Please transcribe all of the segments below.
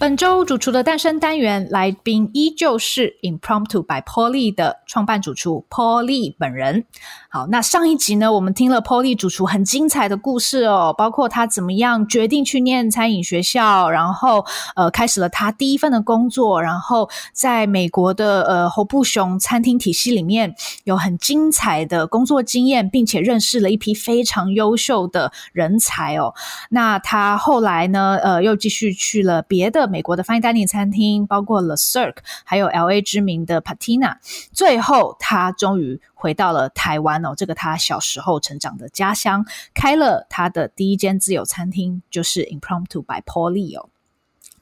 本周主厨的诞生单元来宾依旧是 Impromptu by Polly 的创办主厨 Paulie 本人。好，那上一集呢，我们听了 Paulie 主厨很精彩的故事哦，包括他怎么样决定去念餐饮学校，然后呃开始了他第一份的工作，然后在美国的呃侯布雄餐厅体系里面有很精彩的工作经验，并且认识了一批非常优秀的人才哦。那他后来呢，呃又继续去了别的。美国的 Fine Dining 餐厅，包括 Le Cirque，还有 LA 知名的 Patina。最后，他终于回到了台湾哦，这个他小时候成长的家乡，开了他的第一间自有餐厅，就是 Impromptu by Paulie 哦。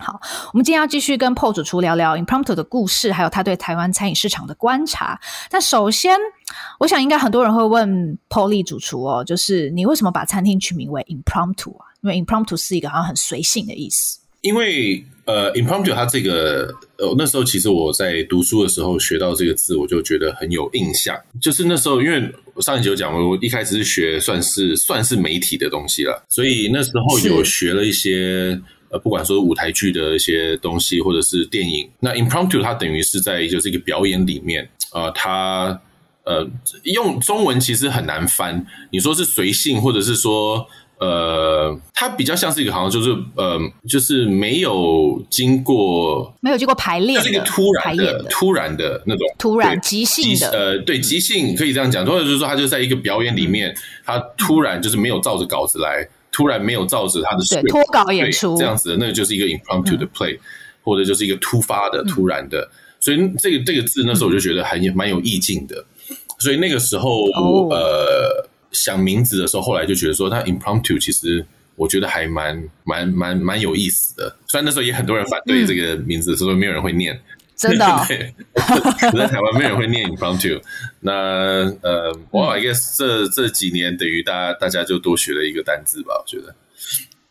好，我们今天要继续跟 Paul 主厨聊聊 Impromptu 的故事，还有他对台湾餐饮市场的观察。但首先，我想应该很多人会问 Paulie 主厨哦，就是你为什么把餐厅取名为 Impromptu 啊？因为 Impromptu 是一个好像很随性的意思。因为呃，impromptu 它这个呃，那时候其实我在读书的时候学到这个字，我就觉得很有印象。就是那时候，因为我上一集有讲过，我一开始是学算是算是媒体的东西了，所以那时候有学了一些呃，不管说舞台剧的一些东西，或者是电影。那 impromptu 它等于是在就是一个表演里面啊、呃，它呃用中文其实很难翻。你说是随性，或者是说。呃，它比较像是一个，好像就是呃，就是没有经过没有经过排练，是一个突然的，的。突然的那种突然即兴的，呃，对，即兴可以这样讲，或者就是说，他就在一个表演里面，他突然就是没有照着稿子来，突然没有照着他的对脱稿演出。这样子，那个就是一个 impromptu 的 play，嗯，或者就是一个突发的、突然的，所以这个这个字那时候我就觉得还蛮有意境的，所以那个时候，哦，呃。想名字的时候，后来就觉得说，他 impromptu 其实我觉得还蛮蛮蛮蛮有意思的。虽然那时候也很多人反对这个名字，所以没有人会念，真的、哦。对，在台湾没有人会念 impromptu。那呃，我 I guess 这这几年等于大家大家就多学了一个单字吧，我觉得。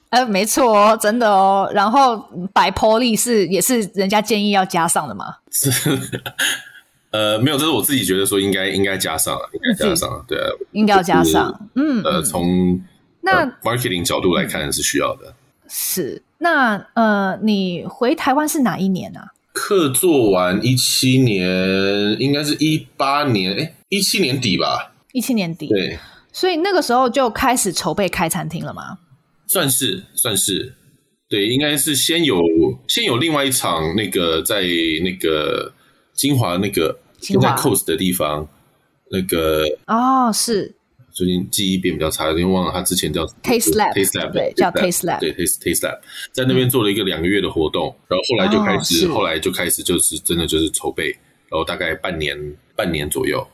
呃，没错哦，真的哦。然后 by Paulie 是也是人家建议要加上的嘛？是。呃，没有，这是我自己觉得说应该应该加上，应该加上，对啊，应该要加上，就是、嗯，呃，从那 marketing 角度来看是需要的。是，那呃，你回台湾是哪一年啊？客做完一七年，应该是一八年，哎，一七年底吧，一七年底，对，所以那个时候就开始筹备开餐厅了吗？算是，算是，对，应该是先有先有另外一场那个在那个。金华那个就在 Coast 的地方，那个哦是，最近记忆变比较差，因为忘了他之前叫 Taste Lab，Taste Lab 对，叫 Taste Lab，对 Taste Taste Lab，在那边做了一个两个月的活动，然后后来就开始，后来就开始就是真的就是筹备，然后大概半年半年左右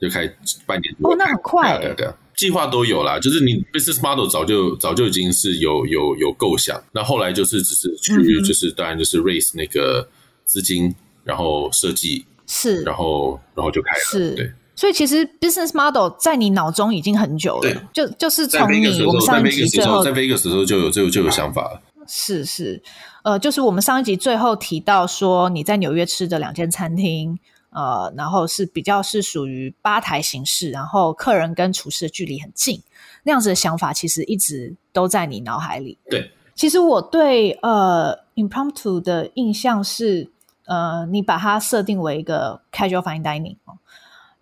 就开半年哦，那很快，对对，计划都有啦，就是你 Business Model 早就早就已经是有有有构想，那后来就是只是去就是当然就是 raise 那个资金。然后设计是，然后然后就开了，是，对，所以其实 business model 在你脑中已经很久了，就就是从你我们上一集最后在 Vegas 的时候就有就就有想法了，是是，呃，就是我们上一集最后提到说你在纽约吃的两间餐厅，呃，然后是比较是属于吧台形式，然后客人跟厨师的距离很近，那样子的想法其实一直都在你脑海里。对，其实我对呃 impromptu 的印象是。呃，你把它设定为一个 casual fine dining 哦，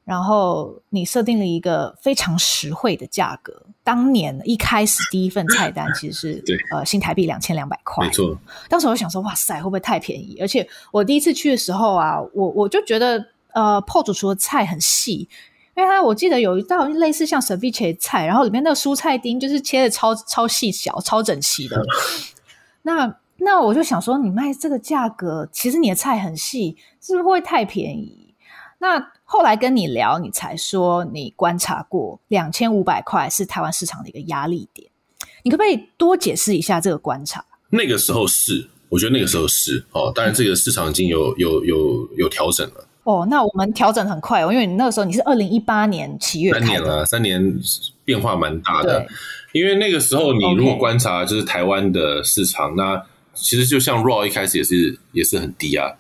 然后你设定了一个非常实惠的价格。当年一开始第一份菜单其实是对呃新台币两千两百块，没错。当时我想说，哇塞，会不会太便宜？而且我第一次去的时候啊，我我就觉得呃，Paul 主厨的菜很细，因为他我记得有一道类似像 ceviche 的菜，然后里面那个蔬菜丁就是切的超超细小、超整齐的，那。那我就想说，你卖这个价格，其实你的菜很细，是不是会太便宜？那后来跟你聊，你才说你观察过两千五百块是台湾市场的一个压力点。你可不可以多解释一下这个观察？那个时候是，我觉得那个时候是哦，当然这个市场已经有有有有调整了。哦，那我们调整很快哦，因为你那个时候你是二零一八年七月，三年了，三年变化蛮大的。因为那个时候你如果观察就是台湾的市场.那其实就像 Raw 一开始也是也是很低啊，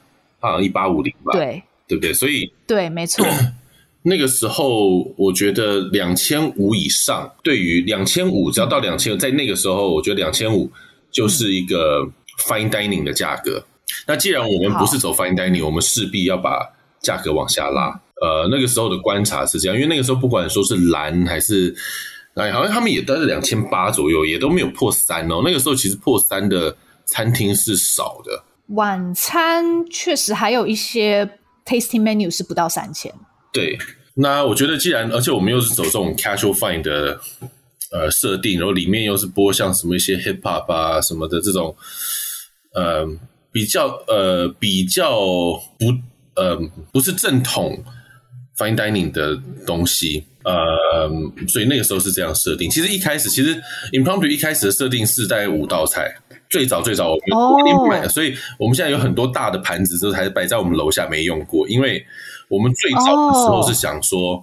好像一八五零吧，对，对不对？所以对，没错。那个时候，我觉得两千五以上，对于两千五，只要到两千，在那个时候，我觉得两千五就是一个 fine dining 的价格。那既然我们不是走 fine dining，我们势必要把价格往下拉。呃，那个时候的观察是这样，因为那个时候不管说是蓝还是哎，好像他们也都是两千八左右，也都没有破三哦。那个时候其实破三的餐厅是少的。晚餐确实还有一些 tasting menu 是不到三千。对，那我觉得既然，而且我们又是走这种 casual fine 的呃设定，然后里面又是播像什么一些 hip hop 啊什么的这种，呃，比较呃比较不呃不是正统 fine dining 的东西，呃，所以那个时候是这样设定。其实一开始，其实 Impromptu 一开始的设定是在五道菜。最早最早我们我们买的，所以我们现在有很多大的盘子，都还是摆在我们楼下没用过。因为我们最早的时候是想说，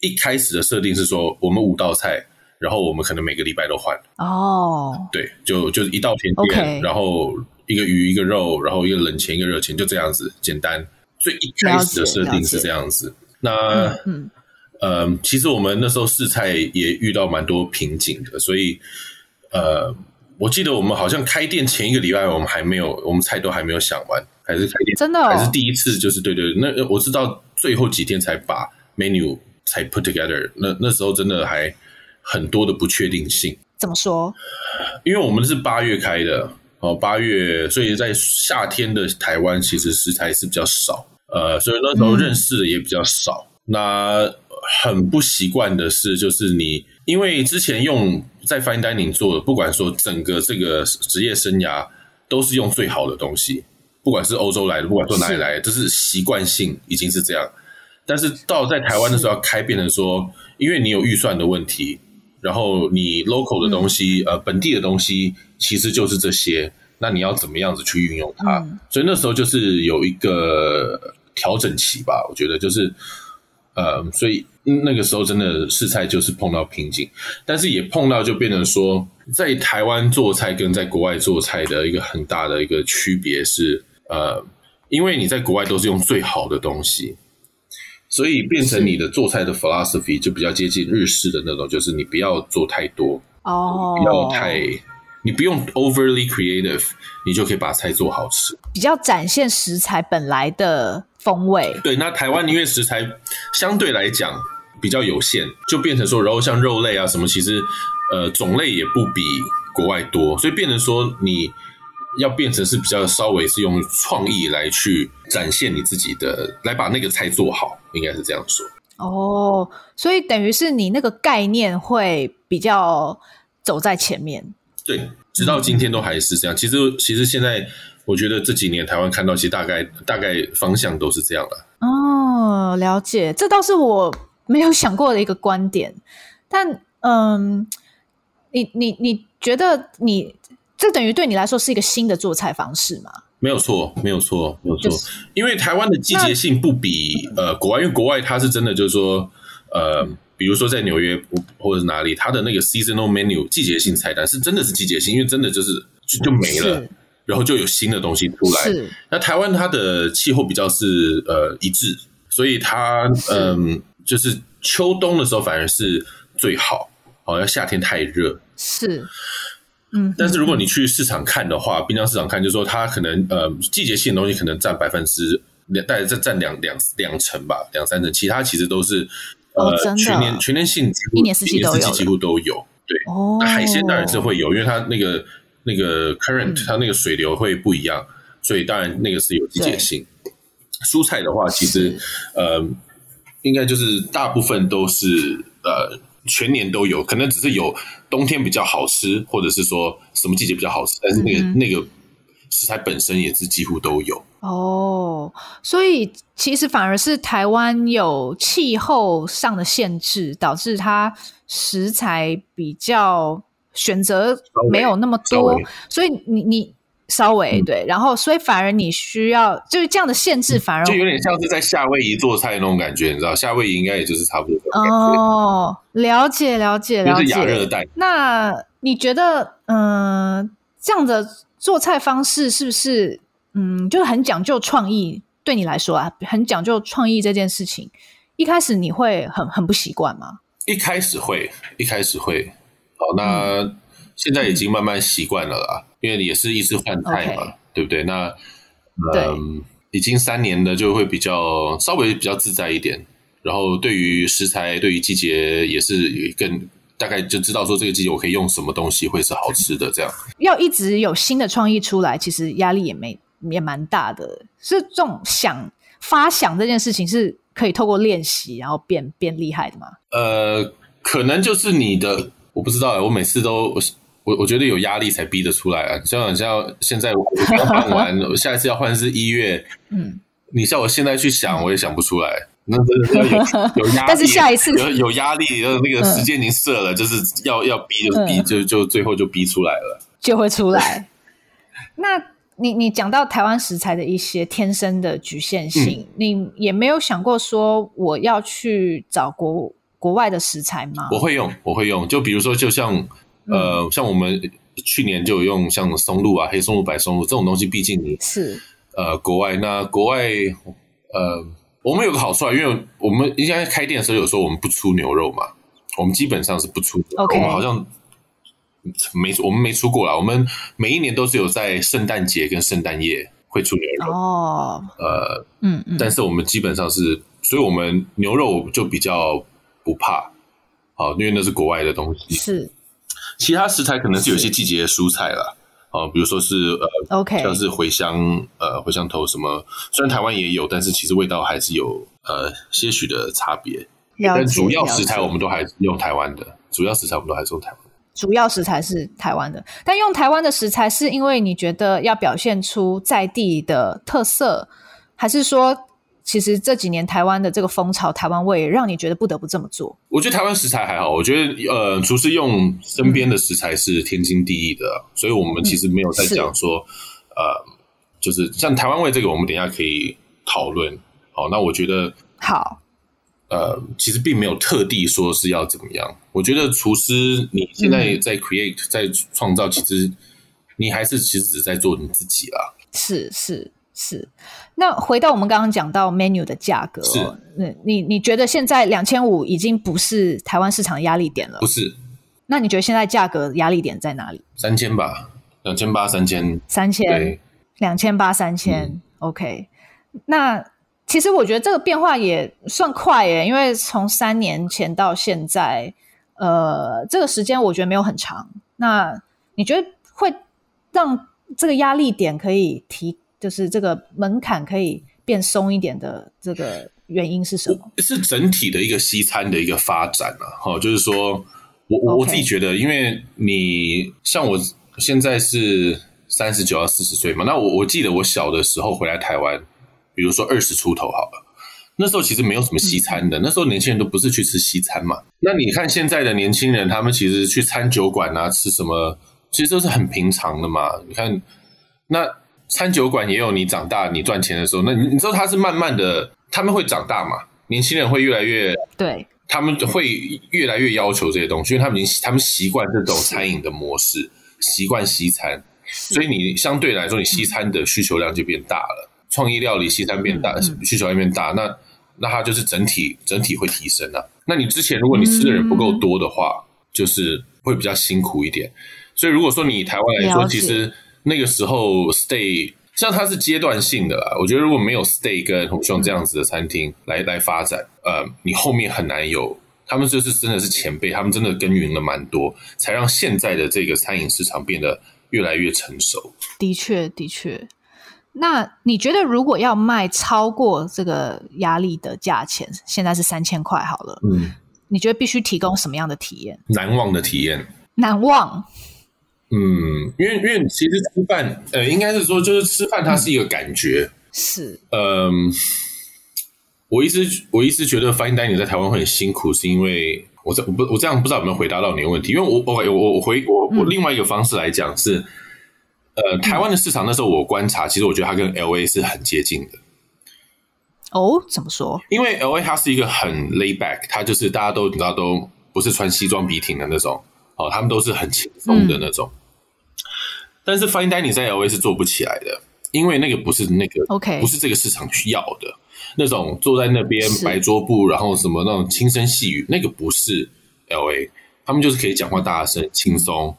一开始的设定是说，我们五道菜，然后我们可能每个礼拜都换。哦，对，就就一道甜点，然后一个鱼一个肉，然后一个冷钱一个热钱，就这样子简单。最一开始的设定是这样子。那嗯嗯，其实我们那时候试菜也遇到蛮多瓶颈的，所以呃。我记得我们好像开店前一个礼拜，我们还没有，我们菜都还没有想完，还是开店真的、哦，还是第一次，就是对对，那我知道最后几天才把 menu 才 put together，那那时候真的还很多的不确定性。怎么说？因为我们是八月开的哦，八月，所以在夏天的台湾其实食材是比较少，呃，所以那时候认识的也比较少。嗯、那很不习惯的是，就是你。因为之前用在 Fine Dining 做的，不管说整个这个职业生涯都是用最好的东西，不管是欧洲来的，不管说哪里来的，这是习惯性已经是这样。但是到在台湾的时候要开，变成说，因为你有预算的问题，然后你 local 的东西，呃，本地的东西其实就是这些，那你要怎么样子去运用它？所以那时候就是有一个调整期吧，我觉得就是。呃，所以那个时候真的试菜就是碰到瓶颈，但是也碰到就变成说，在台湾做菜跟在国外做菜的一个很大的一个区别是，呃，因为你在国外都是用最好的东西，所以变成你的做菜的 philosophy 就比较接近日式的那种，就是你不要做太多哦，不要太，你不用 overly creative，你就可以把菜做好吃，比较展现食材本来的。风味对，那台湾因为食材相对来讲比较有限，就变成说，然后像肉类啊什么，其实呃种类也不比国外多，所以变成说你要变成是比较稍微是用创意来去展现你自己的，来把那个菜做好，应该是这样说。哦，所以等于是你那个概念会比较走在前面。对，直到今天都还是这样。其实，其实现在。我觉得这几年台湾看到，其实大概大概方向都是这样的。哦，了解，这倒是我没有想过的一个观点。但嗯，你你你觉得你这等于对你来说是一个新的做菜方式吗？没有错，没有错，没有错。就是、因为台湾的季节性不比呃国外，因为国外它是真的就是说呃，比如说在纽约或者是哪里，它的那个 seasonal menu 季节性菜单是真的是季节性，因为真的就是就就没了。然后就有新的东西出来。是。那台湾它的气候比较是呃一致，所以它嗯、呃、就是秋冬的时候反而是最好，好像夏天太热。是。嗯。但是如果你去市场看的话，滨江市场看，就是说它可能呃季节性的东西可能占百分之两，大概占占两两两成吧，两三成，其他其实都是呃、哦、全年全年性几乎一年四季都有，几乎都有。对。哦。那海鲜当然是会有，因为它那个。那个 current 它那个水流会不一样，嗯、所以当然那个是有季节性。蔬菜的话，其实呃，应该就是大部分都是呃全年都有，可能只是有冬天比较好吃，或者是说什么季节比较好吃，但是那个、嗯、那个食材本身也是几乎都有。哦，所以其实反而是台湾有气候上的限制，导致它食材比较。选择没有那么多，所以你你稍微、嗯、对，然后所以反而你需要就是这样的限制，反而就有点像是在夏威夷做菜那种感觉，你知道，夏威夷应该也就是差不多哦，了解了解了解，就是亚热带。那你觉得，嗯、呃，这样的做菜方式是不是，嗯，就是很讲究创意对你来说啊，很讲究创意这件事情，一开始你会很很不习惯吗？一开始会，一开始会。好，那现在已经慢慢习惯了啦，嗯、因为也是一直换菜嘛.对不对？那嗯，已经三年了，就会比较稍微比较自在一点。然后对于食材，对于季节也是更大概就知道说这个季节我可以用什么东西会是好吃的。这样要一直有新的创意出来，其实压力也没也蛮大的。是这种想发想这件事情是可以透过练习然后变变厉害的吗？呃，可能就是你的，我不知道。我每次都我我觉得有压力才逼得出来啊。像像现在我刚换完，我下一次要换是一月，嗯，你像我现在去想，我也想不出来。那有有压力，但是下一次有有压力，那个时间已经设了，嗯、就是要要逼就逼，嗯、就就最后就逼出来了，就会出来。那你你讲到台湾食材的一些天生的局限性，嗯、你也没有想过说我要去找国国外的食材吗？我会用，我会用，就比如说，就像、嗯、呃，像我们去年就有用像松露啊、黑松露、白松露这种东西，毕竟你是呃国外，那国外呃。我们有个好处啊，因为我们应该开店的时候有说我们不出牛肉嘛，我们基本上是不出。我们好像没我们没出过啦。我们每一年都是有在圣诞节跟圣诞夜会出牛肉哦。Oh, 呃，嗯嗯，但是我们基本上是，所以我们牛肉就比较不怕，好，因为那是国外的东西。是，其他食材可能是有些季节的蔬菜啦。哦，比如说是呃，OK，像是茴香，呃，茴香头什么，虽然台湾也有，但是其实味道还是有呃些许的差别。但主要食材我们都还是用台湾的，主要食材我们都还是用台湾。主要食材是台湾的，但用台湾的食材是因为你觉得要表现出在地的特色，还是说？其实这几年台湾的这个风潮，台湾味让你觉得不得不这么做。我觉得台湾食材还好，我觉得呃，厨师用身边的食材是天经地义的，嗯、所以我们其实没有在讲说，嗯、呃，就是像台湾味这个，我们等一下可以讨论。好，那我觉得好，呃，其实并没有特地说是要怎么样。我觉得厨师你现在在 create、嗯、在创造，其实你还是其实只在做你自己啦。是是。是，那回到我们刚刚讲到 menu 的价格，是，你你觉得现在两千五已经不是台湾市场的压力点了？不是，那你觉得现在价格压力点在哪里？三千吧，两千八，三千，三千，两千八，三千。OK，那其实我觉得这个变化也算快耶，因为从三年前到现在，呃，这个时间我觉得没有很长。那你觉得会让这个压力点可以提？就是这个门槛可以变松一点的这个原因是什么？是整体的一个西餐的一个发展啊，哈，就是说我我我自己觉得，因为你像我现在是三十九到四十岁嘛，那我我记得我小的时候回来台湾，比如说二十出头好了，那时候其实没有什么西餐的，嗯、那时候年轻人都不是去吃西餐嘛。那你看现在的年轻人，他们其实去餐酒馆啊吃什么，其实都是很平常的嘛。你看那。餐酒馆也有你长大你赚钱的时候，那你你知道他是慢慢的，他们会长大嘛？年轻人会越来越对，他们会越来越要求这些东西，因为他们已经他们习惯这种餐饮的模式，习惯西餐，所以你相对来说你西餐的需求量就变大了，创意料理西餐变大，需求量变大，那那它就是整体整体会提升啊。那你之前如果你吃的人不够多的话，就是会比较辛苦一点。所以如果说你台湾来说，其实。那个时候，stay 像它是阶段性的啦。我觉得如果没有 stay 跟红熊这样子的餐厅来来发展，呃，你后面很难有。他们就是真的是前辈，他们真的耕耘了蛮多，才让现在的这个餐饮市场变得越来越成熟。的确，的确。那你觉得如果要卖超过这个压力的价钱，现在是三千块好了，嗯，你觉得必须提供什么样的体验？难忘的体验？难忘。嗯，因为因为其实吃饭，呃，应该是说，就是吃饭，它是一个感觉。是，嗯，我一直我一直觉得 fine dining 在台湾会很辛苦，是因为我这我不我这样不知道有没有回答到你的问题？因为我我我我回我我另外一个方式来讲是，呃，台湾的市场那时候我观察，其实我觉得它跟 LA 是很接近的。哦，怎么说？因为 LA 它是一个很 lay back，它就是大家都你知道都不是穿西装笔挺的那种。哦，他们都是很轻松的那种，嗯、但是 Fine Dining 在 LA 是做不起来的，因为那个不是那个 OK，不是这个市场需要的。那种坐在那边白桌布，然后什么那种轻声细语，那个不是 LA，他们就是可以讲话大声、轻松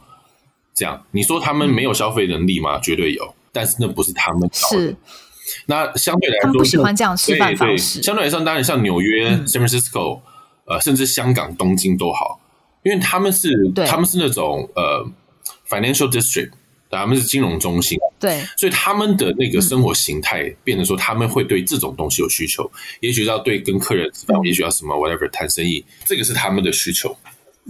这样。你说他们没有消费能力吗？绝对有，但是那不是他们的。是。那相对来说，他们不喜欢这样吃饭方式。对对，相对来说，当然像纽约、嗯、San Francisco，呃，甚至香港、东京都好，因为他们是他们是那种呃 financial district，他们是金融中心，对，所以他们的那个生活形态变得说他们会对这种东西有需求，嗯、也许要对跟客人吃饭，嗯、也许要什么 whatever 谈生意，这个是他们的需求。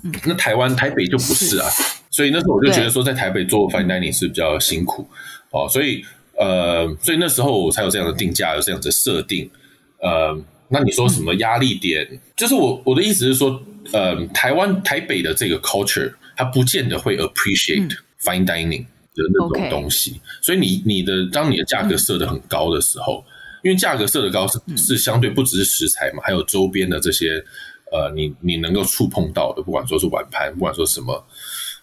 嗯，那台湾台北就不是啊，是所以那时候我就觉得说，在台北做 fine dining 是比较辛苦哦，所以。呃，所以那时候我才有这样的定价，有这样的设定。呃，那你说什么压力点？嗯、就是我我的意思是说，呃，台湾台北的这个 culture，它不见得会 appreciate fine dining 的那种东西。所以你你的当你的价格设的很高的时候，嗯、因为价格设的高是是相对不只是食材嘛，还有周边的这些呃，你你能够触碰到的，不管说是碗盘，不管说什么，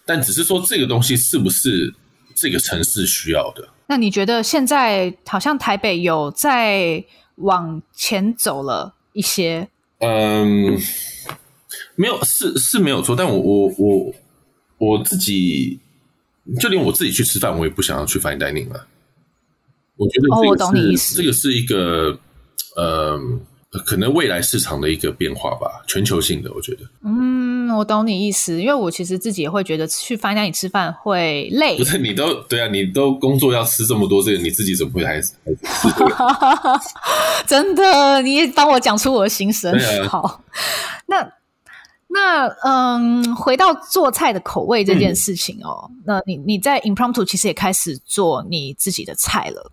但只是说这个东西是不是这个城市需要的？那你觉得现在好像台北有在往前走了一些？嗯，没有，是是没有错。但我我我我自己，就连我自己去吃饭，我也不想要去 fine dining 了。我觉得哦，我懂你意思。这个是一个呃，可能未来市场的一个变化吧，全球性的，我觉得。嗯。我懂你意思，因为我其实自己也会觉得去 fine dining 吃饭会累。不是你都对啊，你都工作要吃这么多，这个你自己怎么会还是？真的，你也帮我讲出我的心声。啊、好，那。那嗯，回到做菜的口味这件事情哦，嗯、那你你在 Impromptu 其实也开始做你自己的菜了。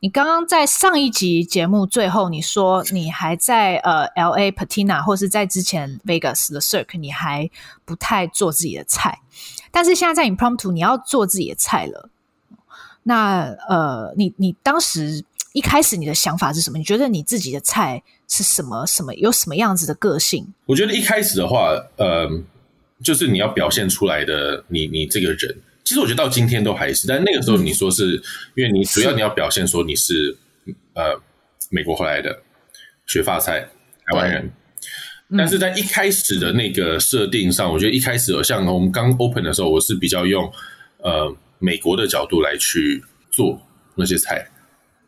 你刚刚在上一集节目最后你说你还在呃 LA Patina 或是在之前 Vegas 的 Cirque，你还不太做自己的菜，但是现在在 Impromptu 你要做自己的菜了。那呃，你你当时一开始你的想法是什么？你觉得你自己的菜？是什么什么有什么样子的个性？我觉得一开始的话，呃，就是你要表现出来的你，你你这个人，其实我觉得到今天都还是。但那个时候你说是，嗯、因为你主要你要表现说你是，是呃美国回来的学发菜台湾人，嗯、但是在一开始的那个设定上，我觉得一开始像我们刚 open 的时候，我是比较用呃美国的角度来去做那些菜。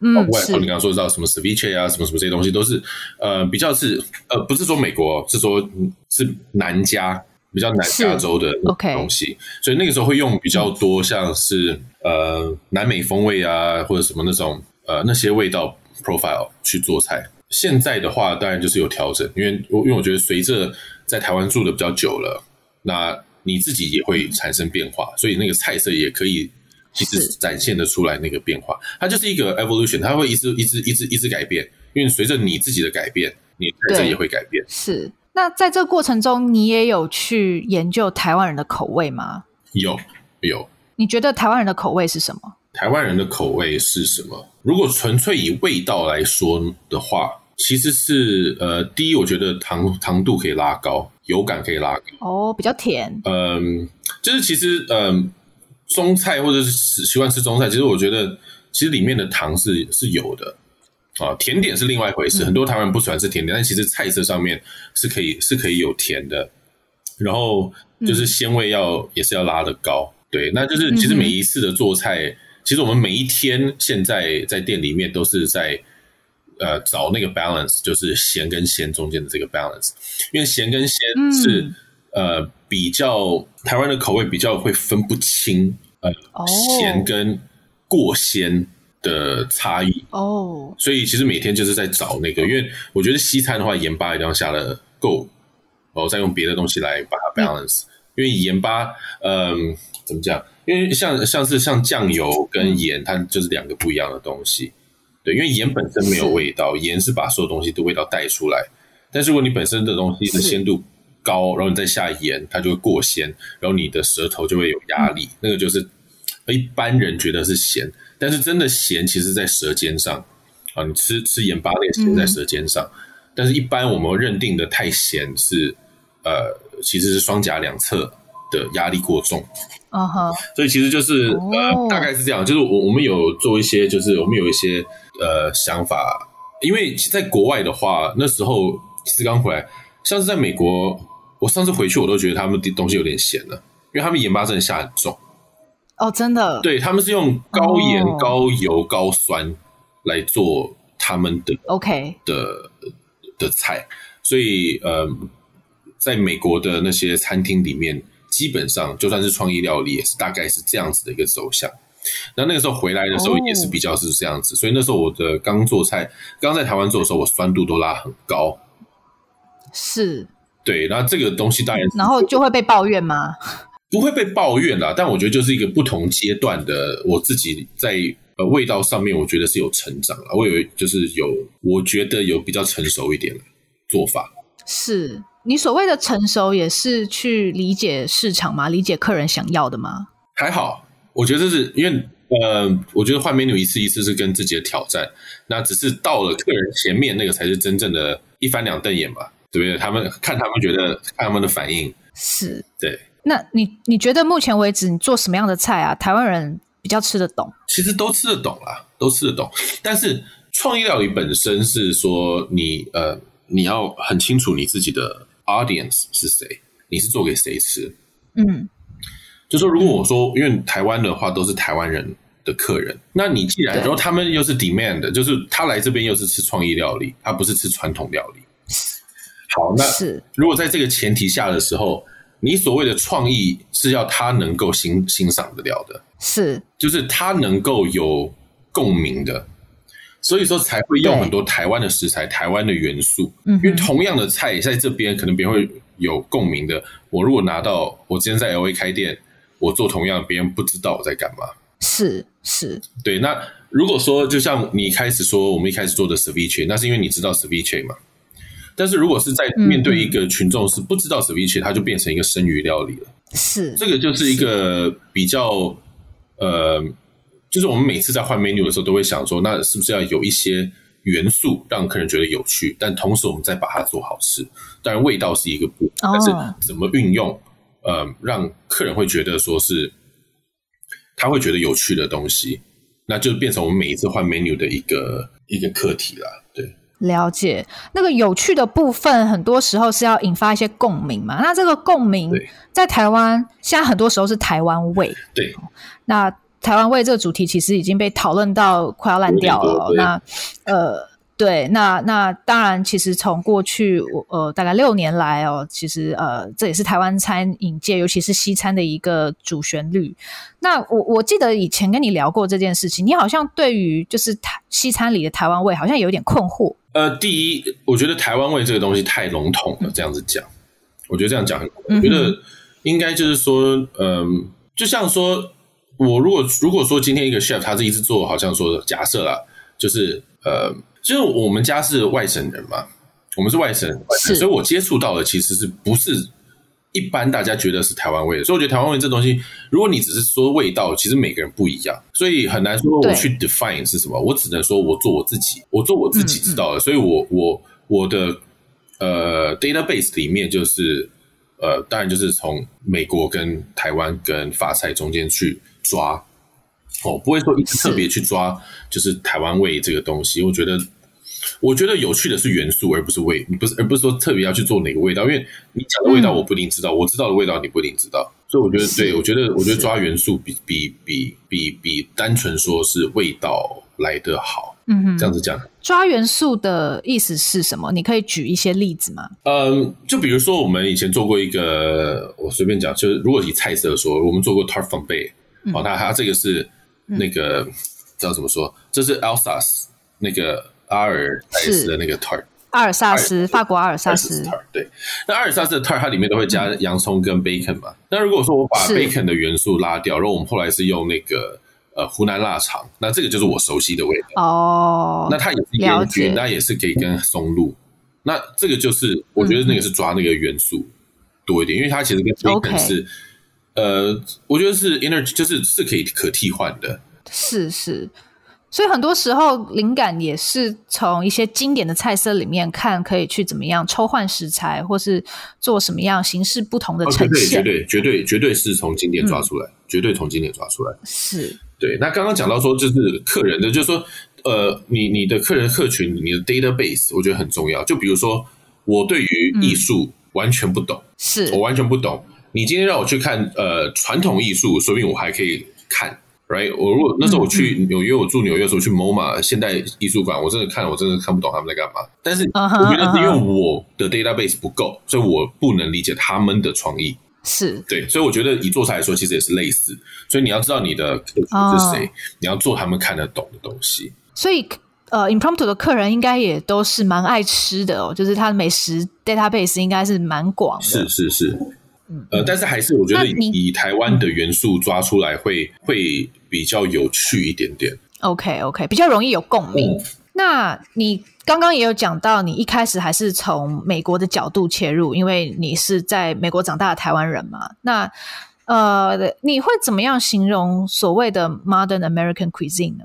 嗯，包括你刚刚说到什么 ceviche 啊，什么什么这些东西，都是呃比较是呃不是说美国，是说是南加比较南加州的东西，所以那个时候会用比较多像是呃南美风味啊，或者什么那种呃那些味道 profile 去做菜。现在的话，当然就是有调整，因为我因为我觉得随着在台湾住的比较久了，那你自己也会产生变化，所以那个菜色也可以。其实展现的出来那个变化，它就是一个 evolution，它会一直一直一直一直改变，因为随着你自己的改变，你这也会改变。是，那在这个过程中，你也有去研究台湾人的口味吗？有有。你觉得台湾人的口味是什么？台湾人的口味是什么？如果纯粹以味道来说的话，其实是呃，第一，我觉得糖糖度可以拉高，油感可以拉高。哦，比较甜。嗯，就是其实嗯。中菜或者是喜欢吃中菜，其实我觉得其实里面的糖是是有的啊，甜点是另外一回事。嗯、很多台湾人不喜欢吃甜点，但其实菜色上面是可以是可以有甜的。然后就是鲜味要、嗯、也是要拉的高，对，那就是其实每一次的做菜，嗯、其实我们每一天现在在店里面都是在呃找那个 balance，就是咸跟鲜中间的这个 balance，因为咸跟鲜是。嗯呃，比较台湾的口味比较会分不清，呃，咸跟过咸的差异。哦，所以其实每天就是在找那个，因为我觉得西餐的话，盐巴一定要下得够，然后再用别的东西来把它 balance，嗯，因为盐巴，嗯，怎么讲？因为像像是像酱油跟盐，它就是两个不一样的东西，对，因为盐本身没有味道，盐是，是把所有东西的味道带出来，但是如果你本身的东西的鲜度高，然后你再下盐，它就会过咸，然后你的舌头就会有压力。嗯、那个就是一般人觉得是咸，但是真的咸其实，在舌尖上啊，你吃吃盐巴那个咸在舌尖上，嗯、但是一般我们认定的太咸是呃，其实是双颊两侧的压力过重。嗯哼，所以其实就是、oh. 呃，大概是这样，就是我我们有做一些，就是我们有一些呃想法，因为在国外的话，那时候其实刚回来，像是在美国，我上次回去我都觉得他们的东西有点咸了，因为他们盐巴真的下很重。哦，oh, 真的？对，他们是用高盐、oh. 高油、高酸来做他们的 OK 的的菜，所以呃，在美国的那些餐厅里面。基本上就算是创意料理，也是大概是这样子的一个走向。那那个时候回来的时候也是比较是这样子，oh. 所以那时候我的刚做菜，刚在台湾做的时候，我酸度都拉很高。是，对，那这个东西当然，然后就会被抱怨吗？不会被抱怨啦，但我觉得就是一个不同阶段的我自己在呃味道上面，我觉得是有成长了。我有就是有，我觉得有比较成熟一点的做法。是。你所谓的成熟，也是去理解市场吗？理解客人想要的吗？还好，我觉得这是因为，呃，我觉得换 menu 一次一次是跟自己的挑战，那只是到了客人前面，那个才是真正的一翻两瞪眼嘛，对不对？他们看他们觉得，看他们的反应是对。那你你觉得目前为止你做什么样的菜啊？台湾人比较吃得懂？其实都吃得懂啦，都吃得懂。但是创意料理本身是说你呃，你要很清楚你自己的。Audience 是谁？你是做给谁吃？嗯，就说如果我说，因为台湾的话都是台湾人的客人，那你既然然后他们又是 demand，就是他来这边又是吃创意料理，他不是吃传统料理。好，那是如果在这个前提下的时候，你所谓的创意是要他能够欣欣赏得了的，是就是他能够有共鸣的。所以说才会用很多台湾的食材、台湾的元素，因为同样的菜在这边可能别人会有共鸣的。我如果拿到我之前在 LA 开店，我做同样，别人不知道我在干嘛。是是，对。那如果说就像你一开始说，我们一开始做的 ceviche，那是因为你知道 ceviche 嘛。但是如果是在面对一个群众是不知道 ceviche，它就变成一个生鱼料理了。是，这个就是一个比较呃。就是我们每次在换 menu 的时候，都会想说，那是不是要有一些元素让客人觉得有趣，但同时我们再把它做好吃。当然，味道是一个部分，但是怎么运用，呃，让客人会觉得说是他会觉得有趣的东西，那就变成我们每一次换 menu 的一个一个课题了。对，了解那个有趣的部分，很多时候是要引发一些共鸣嘛。那这个共鸣在台湾现在很多时候是台湾味，对，那。台湾味这个主题其实已经被讨论到快要烂掉了。那呃，对，那那当然，其实从过去呃大概六年来哦，其实呃这也是台湾餐饮界，尤其是西餐的一个主旋律。那我我记得以前跟你聊过这件事情，你好像对于就是台西餐里的台湾味好像有点困惑。呃，第一，我觉得台湾味这个东西太笼统了，这样子讲，我觉得这样讲，我觉得应该就是说，嗯、呃，就像说。我如果如果说今天一个 chef 他是一直做，好像说假设啦，就是呃，就是我们家是外省人嘛，我们是外省人，所以我接触到的其实是不是一般大家觉得是台湾味的，所以我觉得台湾味这东西，如果你只是说味道，其实每个人不一样，所以很难说我去 define 是什么，我只能说我做我自己，我做我自己知道的，嗯、所以我我我的呃 database 里面就是呃，当然就是从美国跟台湾跟法菜中间去。抓哦，不会说一直特别去抓，就是台湾味这个东西。我觉得，我觉得有趣的是元素，而不是味，不是，而不是说特别要去做哪个味道。因为你讲的味道，我不一定知道；嗯、我知道的味道，你不一定知道。所以我觉得，对我觉得，我觉得抓元素比比比比比，单纯说是味道来得好。嗯哼，这样子讲，抓元素的意思是什么？你可以举一些例子吗？嗯，就比如说我们以前做过一个，我随便讲，就是如果以菜色说，我们做过 tarte flambe 哦，那它这个是那个叫怎么说？这是 Alsace 那个阿尔萨斯的那个 tart，阿尔萨斯，法国阿尔萨斯 tart。对，那阿尔萨斯的 tart 它里面都会加洋葱跟 bacon 嘛。那如果说我把 bacon 的元素拉掉，然后我们后来是用那个呃湖南腊肠，那这个就是我熟悉的味道哦。那它也是烟熏，那也是可以跟松露。那这个就是我觉得那个是抓那个元素多一点，因为它其实跟 bacon 是。呃，我觉得是 energy，就是是可以可替换的。是是，所以很多时候灵感也是从一些经典的菜色里面看，可以去怎么样抽换食材，或是做什么样形式不同的呈现。绝对绝对绝对是从经典抓出来，嗯、绝对从经典抓出来。是对。那刚刚讲到说，就是客人的，就是说，呃，你你的客人客群，你的 database，我觉得很重要。就比如说，我对于艺术完全不懂，是、嗯、我完全不懂。你今天让我去看呃传统艺术，说不定我还可以看。Right，我如果那时候我去纽约，嗯、我住纽约的时候去 MoMA 现代艺术馆，我真的看，我真的看不懂他们在干嘛。但是我觉得是因为我的 database 不够，所以我不能理解他们的创意。是对，所以我觉得以做菜来说，其实也是类似。所以你要知道你的客群是谁，哦、你要做他们看得懂的东西。所以呃，Impromptu 的客人应该也都是蛮爱吃的哦，就是他的美食 database 应该是蛮广的。是是是，呃，但是还是我觉得以，以台湾的元素抓出来会会。比较有趣一点点，OK OK，比较容易有共鸣。嗯、那你刚刚也有讲到，你一开始还是从美国的角度切入，因为你是在美国长大的台湾人嘛。那呃，你会怎么样形容所谓的 Modern American Cuisine 呢？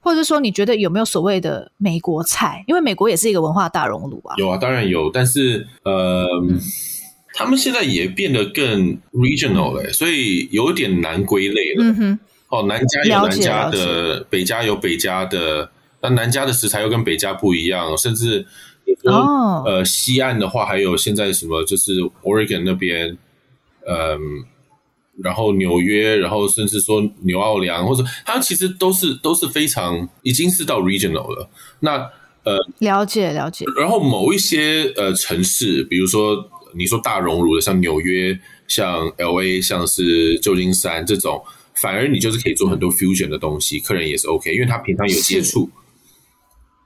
或者说，你觉得有没有所谓的美国菜？因为美国也是一个文化大熔炉啊。有啊，当然有，但是呃，嗯、他们现在也变得更 regional 了，所以有点难归类了。嗯哼。哦，南家有南家的，北家有北家的。那南家的食材又跟北家不一样，甚至说、哦、呃，西岸的话还有现在什么，就是 Oregon 那边，嗯、呃，然后纽约，然后甚至说纽奥良，或者它其实都是都是非常已经是到 regional 了。那呃，了解了解。然后某一些呃城市，比如说你说大熔炉的，像纽约、像 LA、像是旧金山这种。反而你就是可以做很多 fusion 的东西，客人也是 OK，因为他平常有接触，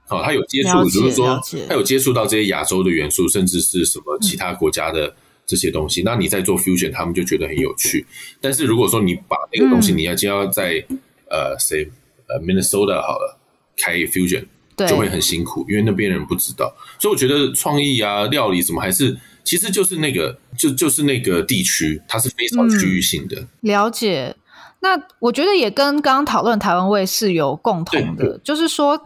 好、哦，他有接触，比如说他有接触到这些亚洲的元素，甚至是什么其他国家的这些东西，嗯、那你在做 fusion，他们就觉得很有趣。但是如果说你把那个东西，你要就要在、嗯、呃，say 呃 Minnesota 好了开 fusion，就会很辛苦，因为那边人不知道。所以我觉得创意啊、料理什么，还是其实就是那个就就是那个地区，它是非常区域性的、嗯、了解。那我觉得也跟刚刚讨论台湾卫视有共同的，就是说，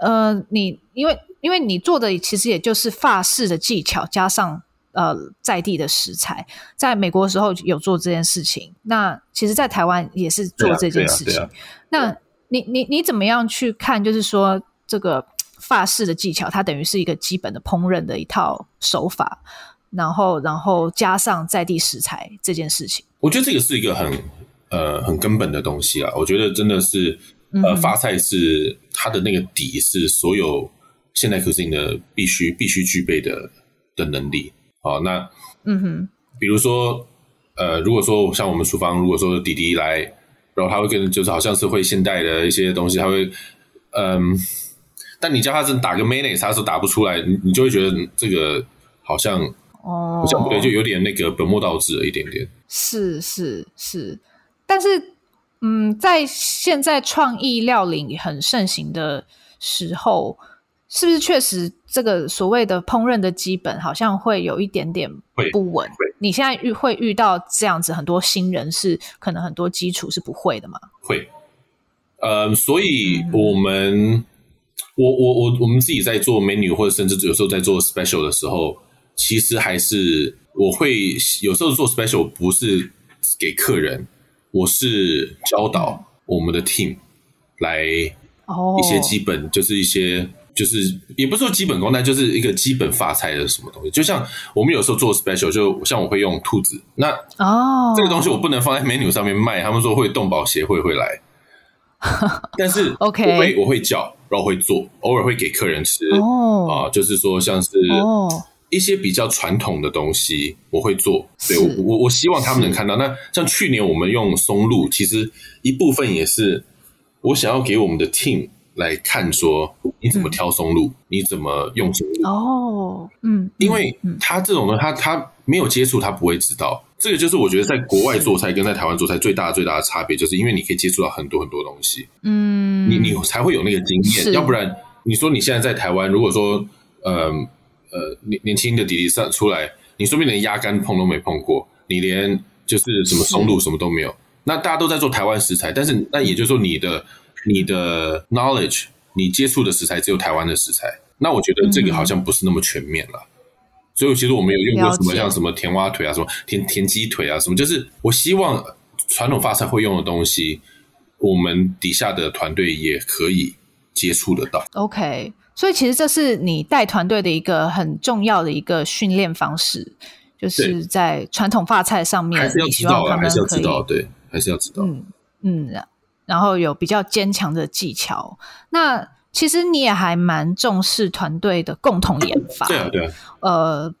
呃，你因为因为你做的其实也就是法式的技巧加上呃在地的食材，在美国的时候有做这件事情，那其实，在台湾也是做这件事情。那你你你怎么样去看？就是说，这个法式的技巧，它等于是一个基本的烹饪的一套手法，然后然后加上在地食材这件事情，我觉得这个是一个很。呃，很根本的东西啊，我觉得真的是，呃，发菜是它的那个底，是所有现代 cuisine 的必须必须具备的的能力。好，那嗯哼，比如说，呃，如果说像我们厨房，如果说弟弟来，然后他会跟，就是好像是会现代的一些东西，他会，嗯，但你叫他真打个 mayonnaise，他是打不出来，你你就会觉得这个好像哦，对，就有点那个本末倒置了一点点。是是是。但是，嗯，在现在创意料理很盛行的时候，是不是确实这个所谓的烹饪的基本好像会有一点点不稳？你现在遇会遇到这样子很多新人是可能很多基础是不会的吗？会，呃，所以我们，嗯、我我我我们自己在做 menu 或者甚至有时候在做 special 的时候，其实还是我会有时候做 special 不是给客人。我是教导我们的 team 来一些基本，就是一些就是也不是说基本功，但就是一个基本发菜的什么东西。就像我们有时候做 special，就像我会用兔子，那哦，这个东西我不能放在 menu 上面卖。他们说会动保协会会来，但是 OK，我会我会叫，然后会做，偶尔会给客人吃哦啊，就是说像是哦。一些比较传统的东西我会做，对，我我我希望他们能看到。那像去年我们用松露，其实一部分也是我想要给我们的 team 来看，说你怎么挑松露，你怎么用松露。哦，嗯，因为他这种呢，他他没有接触，他不会知道。这个就是我觉得在国外做菜跟在台湾做菜最大最大的差别，就是因为你可以接触到很多很多东西。嗯，你你才会有那个经验，要不然你说你现在在台湾，如果说嗯。呃，呃年年轻的弟弟上出来，你说不定连鸭肝碰都没碰过，你连就是什么松露什么都没有。那大家都在做台湾食材，但是那也就是说，你的你的 knowledge，你接触的食材只有台湾的食材，那我觉得这个好像不是那么全面了。所以其实我们有用过什么像什么甜蛙腿啊，什么田田鸡腿啊，什么就是我希望传统发菜会用的东西，我们底下的团队也可以接触得到。OK。所以其实这是你带团队的一个很重要的一个训练方式，就是在传统发菜上面，你希望他们可以，还是要知道，对，还是要知道，嗯嗯，然后有比较坚强的技巧。那其实你也还蛮重视团队的共同研发，对啊，对啊，呃。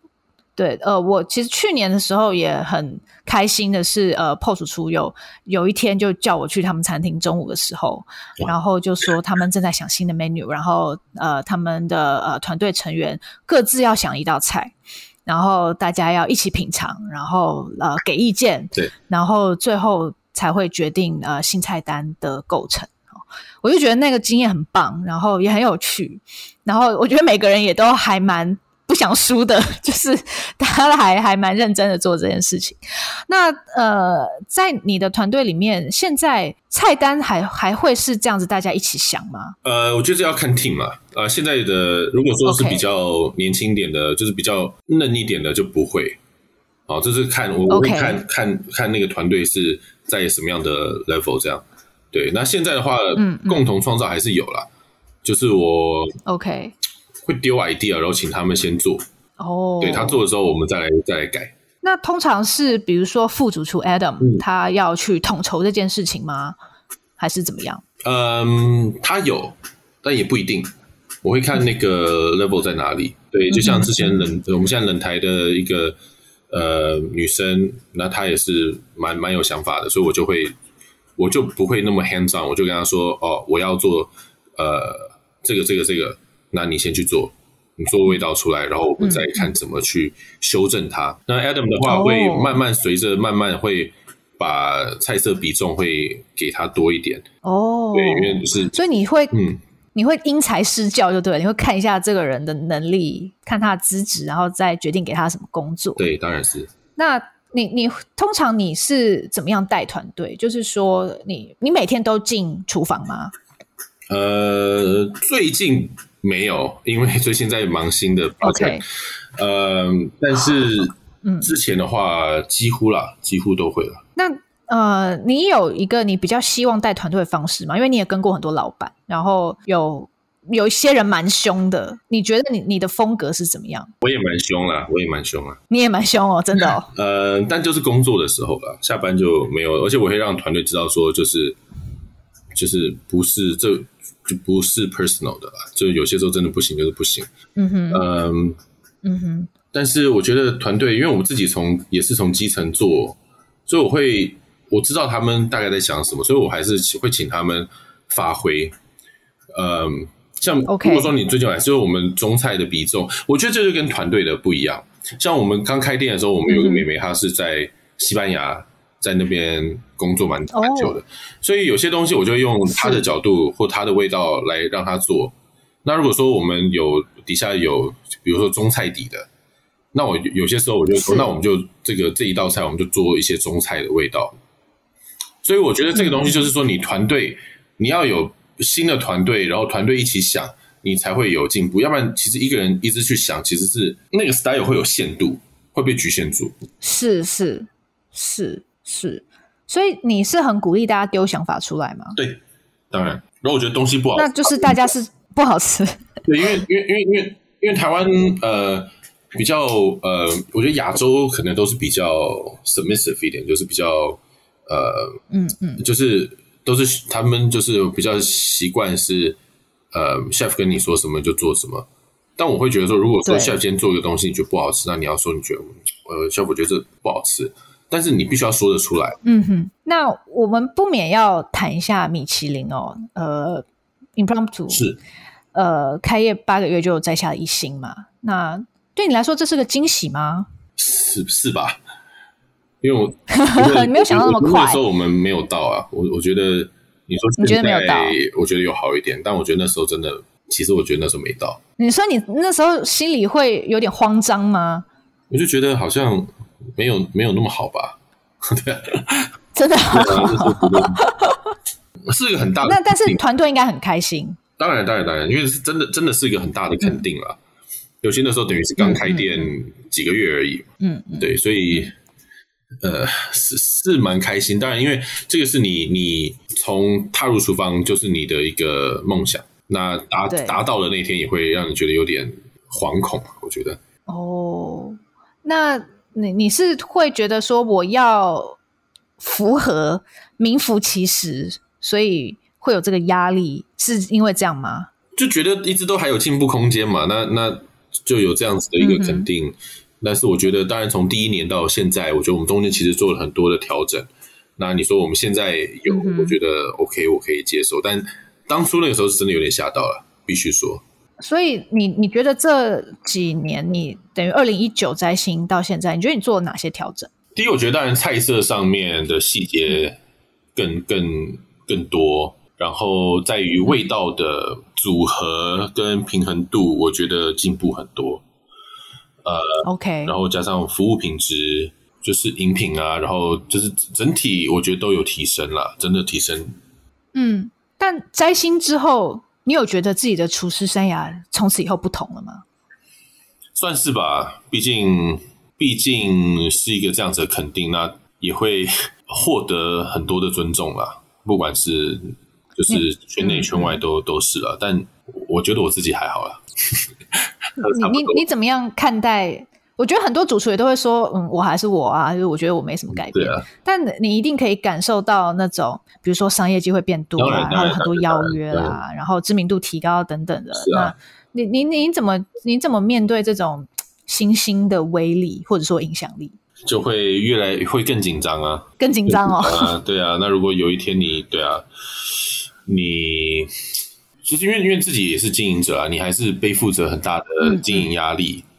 对，呃，我其实去年的时候也很开心的是，呃，POS 厨有有一天就叫我去他们餐厅中午的时候，然后就说他们正在想新的 menu，然后呃，他们的呃团队成员各自要想一道菜，然后大家要一起品尝，然后呃给意见，对，然后最后才会决定呃新菜单的构成。我就觉得那个经验很棒，然后也很有趣，然后我觉得每个人也都还蛮。不想输的，就是大家还还蛮认真的做这件事情。那呃，在你的团队里面，现在菜单还还会是这样子，大家一起想吗？呃，我觉得要看 team 嘛。呃，现在的如果说是比较年轻点的.就是比较嫩一点的，就不会。哦，这是看我会看.看看那个团队是在什么样的 level 这样。对，那现在的话，嗯，嗯，共同创造还是有啦。就是我 OK。会丢 idea，然后请他们先做。哦，oh. 对，他做的时候，我们再来再来改。那通常是比如说副主厨 Adam，、嗯、他要去统筹这件事情吗？还是怎么样？嗯，他有，但也不一定。我会看那个 level 在哪里。嗯、对，就像之前冷，嗯、我们现在冷台的一个呃女生，那她也是蛮蛮有想法的，所以我就会我就不会那么 hands on，我就跟她说：“哦，我要做呃这个这个这个。”那你先去做，你做味道出来，然后我们再看怎么去修正它。嗯、那 Adam 的话会慢慢随着慢慢会把菜色比重会给他多一点哦。对，因为是所以你会嗯，你会因材施教就对了，你会看一下这个人的能力，看他的资质，然后再决定给他什么工作。对，当然是。那你你通常你是怎么样带团队？就是说你你每天都进厨房吗？呃，最近。没有，因为最近在忙新的 project。Okay. 呃，但是之前的话，几乎啦，几乎都会了。那呃，你有一个你比较希望带团队的方式吗？因为你也跟过很多老板，然后有有一些人蛮凶的。你觉得你你的风格是怎么样？我也蛮凶啦，我也蛮凶啊。你也蛮凶哦，真的哦。呃，但就是工作的时候吧，下班就没有。而且我会让团队知道说，就是就是不是这。就不是 personal 的啦，就有些时候真的不行，就是不行。嗯哼，嗯嗯哼。但是我觉得团队，因为我们自己从也是从基层做，所以我会我知道他们大概在想什么，所以我还是会请他们发挥。嗯，像如果说你最近来，就是我们中菜的比重，我觉得这就跟团队的不一样。像我们刚开店的时候，我们有个妹妹，她是在西班牙。在那边工作蛮蛮久的，oh. 所以有些东西我就用他的角度或他的味道来让他做。那如果说我们有底下有，比如说中菜底的，那我有些时候我就说，那我们就这个这一道菜我们就做一些中菜的味道。所以我觉得这个东西就是说，你团队、嗯、你要有新的团队，然后团队一起想，你才会有进步。要不然，其实一个人一直去想，其实是那个 style 会有限度，会被局限住。是是是。是，所以你是很鼓励大家丢想法出来吗？对，当然。然后我觉得东西不好，那就是大家是 不好吃。对，因为因为因为因为因为台湾呃比较呃，我觉得亚洲可能都是比较 submissive 一点，就是比较呃嗯嗯，就是都是他们就是比较习惯是呃 chef 跟你说什么就做什么。但我会觉得说，如果说 chef 今天做一个东西你觉得不好吃，那你要说你觉得呃 chef 我觉得这不好吃。但是你必须要说得出来。嗯哼，那我们不免要谈一下米其林哦。呃，Impromptu 是呃，开业八个月就摘下了一星嘛。那对你来说，这是个惊喜吗？是是吧？因为我 你没有想到那么快。那时候我们没有到啊。我我觉得你说你觉得没有到，我觉得有好一点。但我觉得那时候真的，其实我觉得那时候没到。你说你那时候心里会有点慌张吗？我就觉得好像。没有没有那么好吧？对，真的，是一个很大的。那但是团队应该很开心。当然，当然，当然，因为是真的，真的是一个很大的肯定了。有些那时候等于是刚开店几个月而已。嗯，嗯对，所以呃，是是蛮开心。当然，因为这个是你你从踏入厨房就是你的一个梦想，那达达到的那天也会让你觉得有点惶恐，我觉得。哦，那你你是会觉得说我要符合名副其实，所以会有这个压力，是因为这样吗？就觉得一直都还有进步空间嘛，那那就有这样子的一个肯定。嗯、但是我觉得，当然从第一年到现在，我觉得我们中间其实做了很多的调整。那你说我们现在有，嗯、我觉得 OK，我可以接受。但当初那个时候是真的有点吓到了，必须说。所以你你觉得这几年你等于二零一九摘星到现在，你觉得你做了哪些调整？第一，我觉得当然菜色上面的细节更更更多，然后在于味道的组合跟平衡度，我觉得进步很多。呃，OK，然后加上服务品质，就是饮品啊，然后就是整体我觉得都有提升了，真的提升。嗯，但摘星之后。你有觉得自己的厨师生涯从此以后不同了吗？算是吧，毕竟毕竟是一个这样子的肯定，那也会 获得很多的尊重啦。不管是就是圈内圈外都、嗯、都是了，但我觉得我自己还好啦。你你你怎么样看待？我觉得很多主厨也都会说，嗯，我还是我啊，就是我觉得我没什么改变。啊、但你一定可以感受到那种，比如说商业机会变多啊，然后有很多邀约啦，然后知名度提高等等的。啊、那你你你怎么你怎么面对这种新兴的威力或者说影响力？就会越来会更紧张啊，更紧张哦。啊，对啊。那如果有一天你对啊，你其实因为因为自己也是经营者啊，你还是背负着很大的经营压力。嗯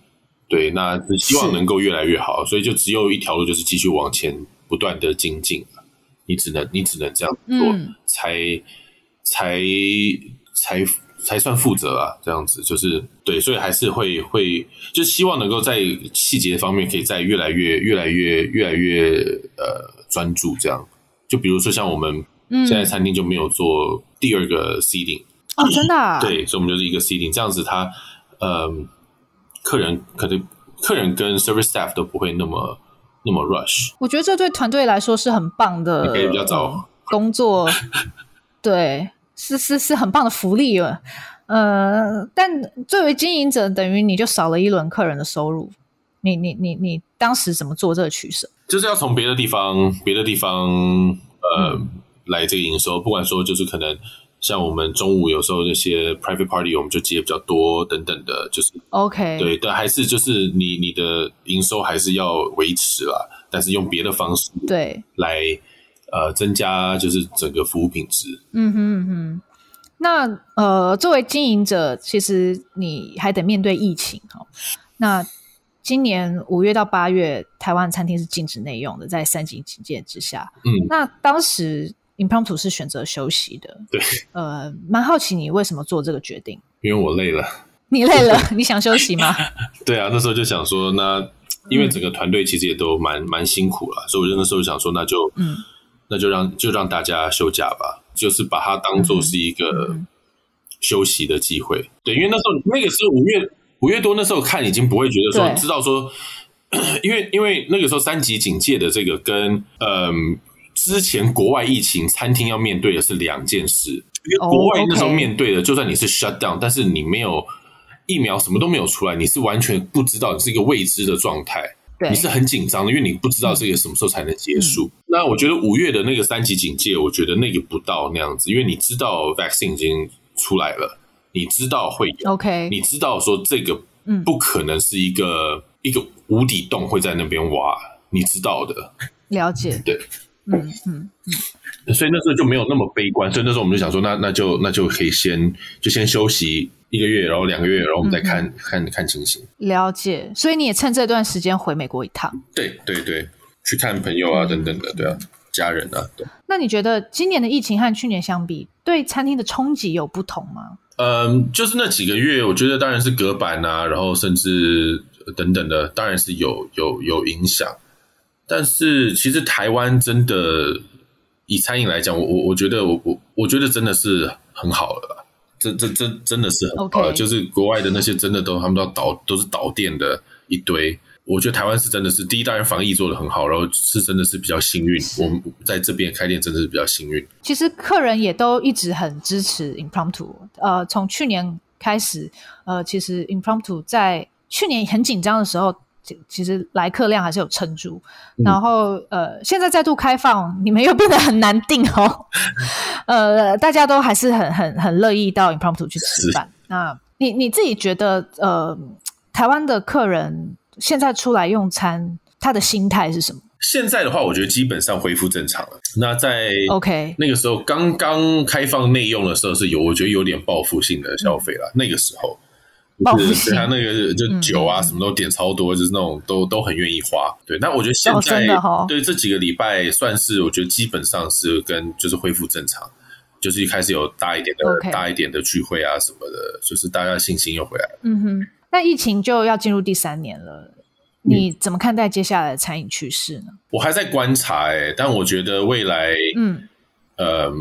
对，那是希望能够越来越好，所以就只有一条路，就是继续往前不断的精进。你只能，你只能这样做，嗯、才才才才算负责啊！这样子就是对，所以还是会会，就希望能够在细节方面可以再越来越越来越越来越呃专注。这样，就比如说像我们现在餐厅就没有做第二个 seating 哦，真的、啊？对，所以我们就是一个 seating，这样子它嗯。客人可能，客人跟 service staff 都不会那么那么 rush。我觉得这对团队来说是很棒的，可以比较早工作，对，是是是很棒的福利了。呃，但作为经营者，等于你就少了一轮客人的收入。你你你你当时怎么做这个取舍？就是要从别的地方，别的地方，呃，嗯、来这个营收。不管说就是可能。像我们中午有时候那些 private party，我们就接比较多等等的，就是 OK 对，但还是就是你你的营收还是要维持啦，但是用别的方式对来呃增加就是整个服务品质。嗯哼嗯哼，那呃作为经营者，其实你还得面对疫情哈。那今年五月到八月，台湾餐厅是禁止内用的，在三级警戒之下。嗯，那当时。Impromptu 是选择休息的，对，呃，蛮好奇你为什么做这个决定？因为我累了。你累了，你想休息吗？对啊，那时候就想说，那因为整个团队其实也都蛮、嗯、蛮辛苦了，所以我就那时候想说，那就嗯，那就让就让大家休假吧，就是把它当做是一个休息的机会。嗯、对，因为那时候那个时候五月五月多那时候看已经不会觉得说知道说，因为因为那个时候三级警戒的这个跟嗯。之前国外疫情，餐厅要面对的是两件事。因为国外那时候面对的，就算你是 shut down，但是你没有疫苗，什么都没有出来，你是完全不知道，你是一个未知的状态。对，你是很紧张的，因为你不知道这个什么时候才能结束。嗯、那我觉得五月的那个三级警戒，我觉得那个不到那样子，因为你知道 vaccine 已经出来了，你知道会有，OK，你知道说这个不可能是一个、嗯、一个无底洞会在那边挖，你知道的。了解，对。嗯嗯嗯，所以那时候就没有那么悲观，所以那时候我们就想说，那那就那就可以先就先休息一个月，然后两个月，然后我们再看、嗯、看看情形。了解，所以你也趁这段时间回美国一趟？对对对，去看朋友啊等等的，对啊，家人啊。对。那你觉得今年的疫情和去年相比，对餐厅的冲击有不同吗？嗯，就是那几个月，我觉得当然是隔板啊，然后甚至等等的，当然是有有有影响。但是其实台湾真的以餐饮来讲，我我我觉得我我我觉得真的是很好了，这这这真的是很好了。Okay. 就是国外的那些真的都他们都要倒都是倒店的一堆。我觉得台湾是真的是第一，当然防疫做的很好，然后是真的是比较幸运。我们在这边开店真的是比较幸运。其实客人也都一直很支持 Impromptu。呃，从去年开始，呃，其实 Impromptu 在去年很紧张的时候，其实来客量还是有撑住。然后呃，现在再度开放，你们又变得很难订哦。呃，大家都还是很很很乐意到 Impromptu 去吃饭。那你你自己觉得，呃，台湾的客人？现在出来用餐，他的心态是什么？现在的话，我觉得基本上恢复正常了。那在 OK 那个时候刚刚开放内用的时候，是有我觉得有点报复性的消费了。嗯、那个时候，报复性，他那个就酒啊，什么都点超多，嗯、就是那种都都很愿意花。对，那我觉得现在、哦、对这几个礼拜算是我觉得基本上是跟就是恢复正常，就是一开始有大一点的大一点的聚会啊什么的，就是大家信心又回来了。嗯哼。那疫情就要进入第三年了，你怎么看待接下来的餐饮趋势呢？我还在观察哎、欸，但我觉得未来，嗯，呃，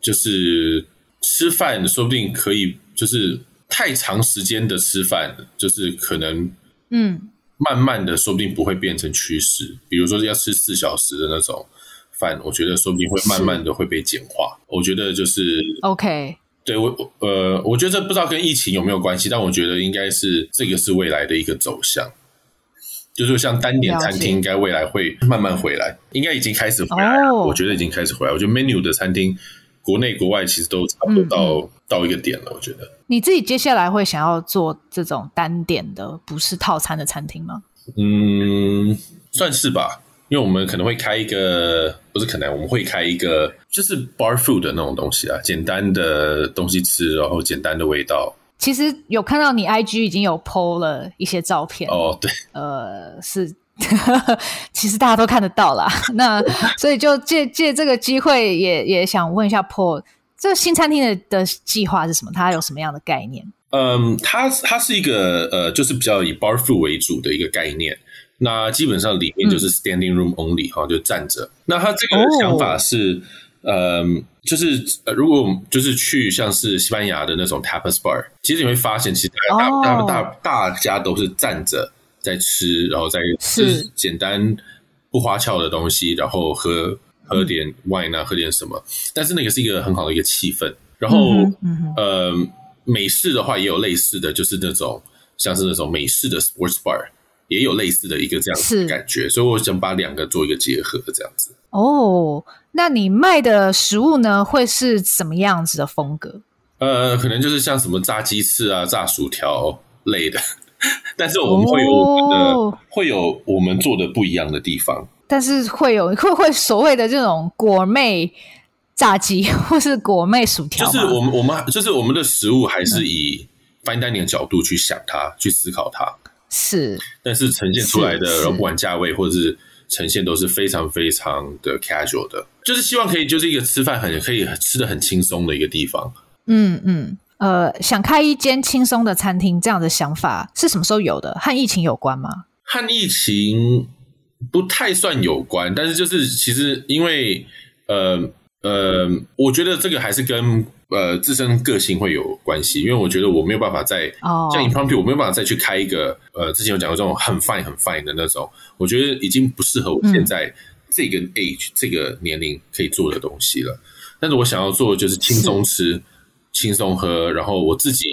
就是吃饭说不定可以，就是太长时间的吃饭，就是可能，嗯，慢慢的说不定不会变成趋势。嗯、比如说要吃四小时的那种饭，我觉得说不定会慢慢的会被简化。我觉得就是 OK。对我，呃，我觉得这不知道跟疫情有没有关系，但我觉得应该是这个是未来的一个走向，就是像单点餐厅，应该未来会慢慢回来，应该已经开始回来了。Oh. 我觉得已经开始回来。我觉得 menu 的餐厅，国内国外其实都差不多到、嗯、到一个点了。我觉得你自己接下来会想要做这种单点的，不是套餐的餐厅吗？嗯，算是吧。因为我们可能会开一个，不是可能，我们会开一个，就是 bar food 的那种东西啊，简单的东西吃，然后简单的味道。其实有看到你 IG 已经有 po 了一些照片哦，对，呃，是，其实大家都看得到啦。那 所以就借借这个机会也，也也想问一下 Paul，这个新餐厅的的计划是什么？它有什么样的概念？嗯，它它是一个呃，就是比较以 bar food 为主的一个概念。那基本上里面就是 standing room only 哈、嗯，就站着。那他这个想法是，哦、呃，就是如果就是去像是西班牙的那种 tapas bar，其实你会发现，其实大、哦、大大大家都是站着在吃，然后再吃简单不花俏的东西，然后喝喝点 wine 啊，喝点什么。但是那个是一个很好的一个气氛。然后，嗯嗯、呃，美式的话也有类似的就是那种像是那种美式的 sports bar。也有类似的一个这样子的感觉，所以我想把两个做一个结合，这样子。哦，那你卖的食物呢，会是什么样子的风格？呃，可能就是像什么炸鸡翅啊、炸薯条类的，但是我们会有我们的，哦、会有我们做的不一样的地方。但是会有会会所谓的这种果妹炸鸡，或是果妹薯条，就是我们我们就是我们的食物还是以 fine dining 的角度去想它，去思考它。是，但是呈现出来的，然后不管价位或者是呈现都是非常非常的 casual 的，就是希望可以就是一个吃饭很可以吃的很轻松的一个地方。嗯嗯，呃，想开一间轻松的餐厅，这样的想法是什么时候有的？和疫情有关吗？和疫情不太算有关，但是就是其实因为呃呃，我觉得这个还是跟。呃，自身个性会有关系，因为我觉得我没有办法再、oh. 像 Impromptu，我没有办法再去开一个呃，之前有讲过这种很 fine 很 fine 的那种，我觉得已经不适合我现在这个 age、嗯、这个年龄可以做的东西了。但是我想要做的就是轻松吃、轻松喝，然后我自己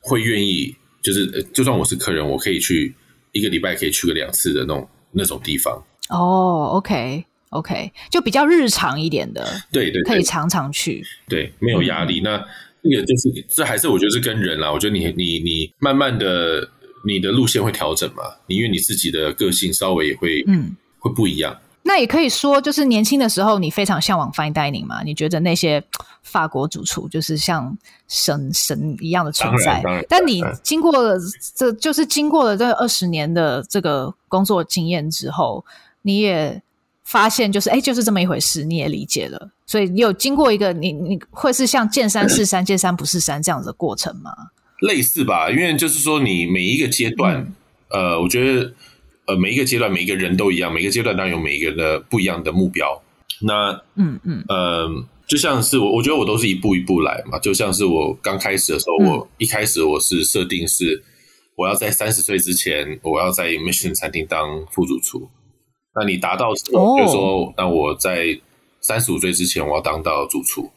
会愿意，就是、就算我是客人，我可以去一个礼拜可以去个两次的那种那种地方。哦、oh,，OK。OK，就比较日常一点的，对，对对，可以常常去，对，没有压力。嗯、那这个就是，这还是我觉得是跟人啦。我觉得你你你慢慢的，你的路线会调整嘛，你因为你自己的个性稍微也会嗯会不一样。那也可以说，就是年轻的时候你非常向往 fine dining 嘛？你觉得那些法国主厨就是像神神一样的存在？但你经过了这就是经过了这二十年的这个工作经验之后，你也。发现就是哎，就是这么一回事，你也理解了，所以你有经过一个你你会是像见山是山，见山不是山这样子的过程吗？类似吧，因为就是说你每一个阶段，嗯、呃，我觉得呃每一个阶段每一个人都一样，每个阶段当然有每一个人的不一样的目标，那嗯嗯呃，就像是我，我觉得我都是一步一步来嘛。就像是我刚开始的时候，嗯、我一开始我是设定是我要在三十岁之前，我要在 Mission 餐厅当副主厨。那你达到之后，就是说，那我在三十五岁之前，我要当到主厨。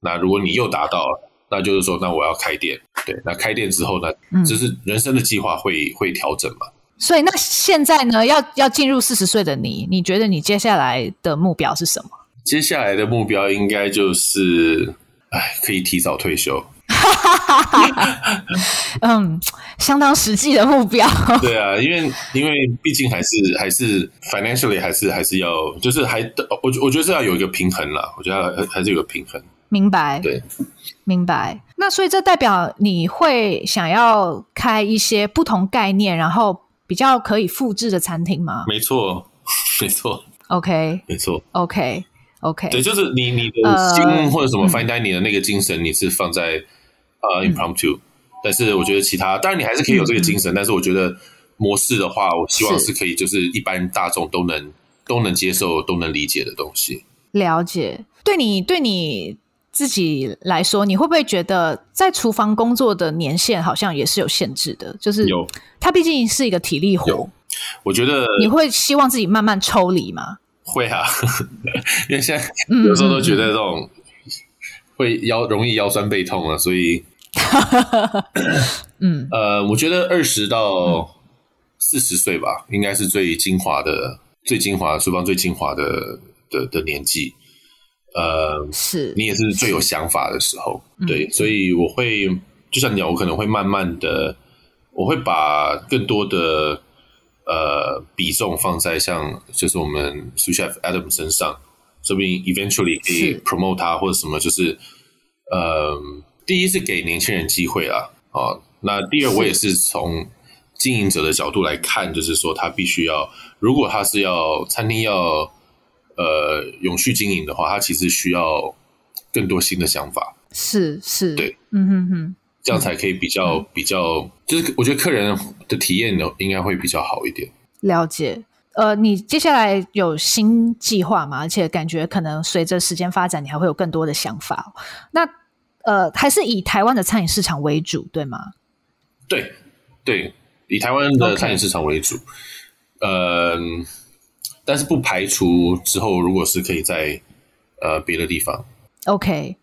那如果你又达到了，那就是说，那我要开店。对，那开店之后呢，就是人生的计划会会调整嘛。所以，那现在呢，要要进入四十岁的你，你觉得你接下来的目标是什么？接下来的目标应该就是，哎，可以提早退休。嗯，相当实际的目标。对啊，因为因为毕竟还是还是 financially 还是还是要，就是还我我觉得是要有一个平衡啦。我觉得还是有个平衡。明白。对，明白。那所以这代表你会想要开一些不同概念，然后。比较可以复制的餐厅吗？没错，没错。OK，没错。OK，OK。对，就是你你的心或者什么 fine dining 的那个精神，你是放在呃 impromptu，但是我觉得其他当然你还是可以有这个精神，但是我觉得模式的话，我希望是可以就是一般大众都能都能接受、都能理解的东西。了解，对你对你。自己来说，你会不会觉得在厨房工作的年限好像也是有限制的？就是有，它毕竟是一个体力活。我觉得你会希望自己慢慢抽离吗？会啊，因为现在有时候都觉得这种会腰容易腰酸背痛啊，所以 嗯呃，我觉得二十到四十岁吧，应该是最精华的、最精华厨房最精华的的的年纪。呃，是你也是最有想法的时候，对，嗯、所以我会就像你讲，我可能会慢慢的，我会把更多的呃比重放在像就是我们 Sous Chef Adam 身上，说不定 eventually 可以 promote 他或者什么，就是呃，第一是给年轻人机会啦，啊，那第二我也是从经营者的角度来看，就是说他必须要，如果他是要餐厅要。呃，永续经营的话，它其实需要更多新的想法。是是，对，嗯哼哼，这样才可以比较、嗯、比较，就是我觉得客人的体验呢，应该会比较好一点。了解。呃，你接下来有新计划吗？而且感觉可能随着时间发展，你还会有更多的想法。那呃，还是以台湾的餐饮市场为主，对吗？对对，以台湾的餐饮市场为主。嗯 Okay.、呃。但是不排除之后，如果是可以在呃别的地方。OK，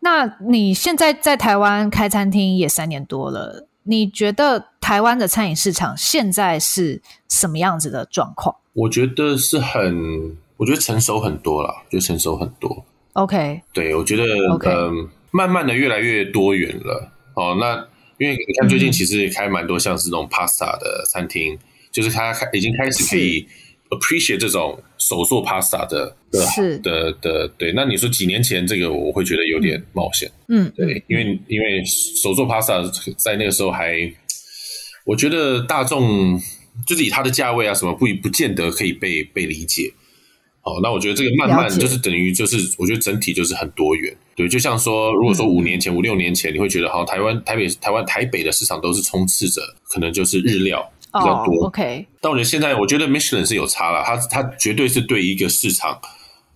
那你现在在台湾开餐厅也三年多了，你觉得台湾的餐饮市场现在是什么样子的状况？我觉得是很，我觉得成熟很多了，就成熟很多。OK，对，我觉得呃，慢慢的越来越多元了。哦，那因为你看最近其实也开蛮多像是那种 pasta 的餐厅，嗯、就是它开已经开始可以。Appreciate 这种手做 pasta 的的是。的的对，那你说几年前这个我会觉得有点冒险，嗯，对，因为因为手做 pasta 在那个时候还，我觉得大众就是以它的价位啊什么不不见得可以被被理解，哦，那我觉得这个慢慢就是等于就是我觉得整体就是很多元，对，就像说如果说五年前、嗯、五六年前你会觉得好像台湾台北台湾台北的市场都是充斥着可能就是日料。比较多、oh，OK。但我觉得现在，我觉得 Michelin 是有差了，它它绝对是对一个市场，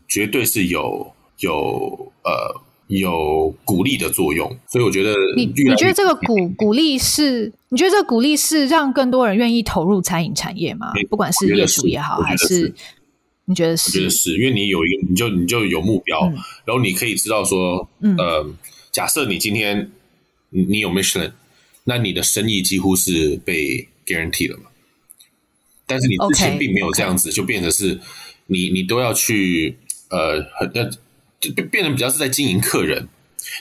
绝对是有有呃有鼓励的作用。所以我觉得你你觉得这个鼓 鼓励是？你觉得这个鼓励是让更多人愿意投入餐饮产业吗？不管是业主也好，还是你觉得是？我觉得是因为你有一个，你就你就有目标，嗯、然后你可以知道说，嗯、呃，假设你今天你有 Michelin，那你的生意几乎是被 guarantee 了嘛？但是你之前并没有这样子，okay, okay. 就变成是你你都要去呃，很要就变变得比较是在经营客人，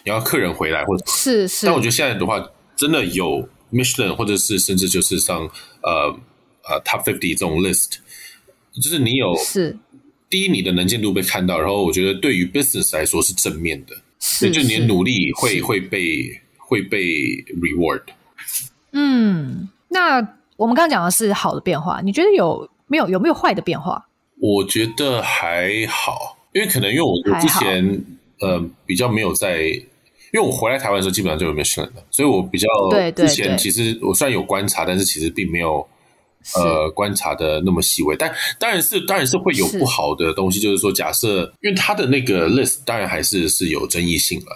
你要客人回来或者是是。但我觉得现在的话，真的有 Michelin 或者是甚至就是像呃呃 Top Fifty 这种 list，就是你有是第一，你的能见度被看到，然后我觉得对于 business 来说是正面的，是就你的努力会会被会被 reward。嗯。那我们刚刚讲的是好的变化，你觉得有没有有没有坏的变化？我觉得还好，因为可能因为我我之前呃比较没有在，因为我回来台湾的时候基本上就有 Michelin 了，所以我比较之前其实我虽然有观察，但是其实并没有呃观察的那么细微。但当然是当然是会有不好的东西，就是说，假设因为他的那个 list 当然还是是有争议性了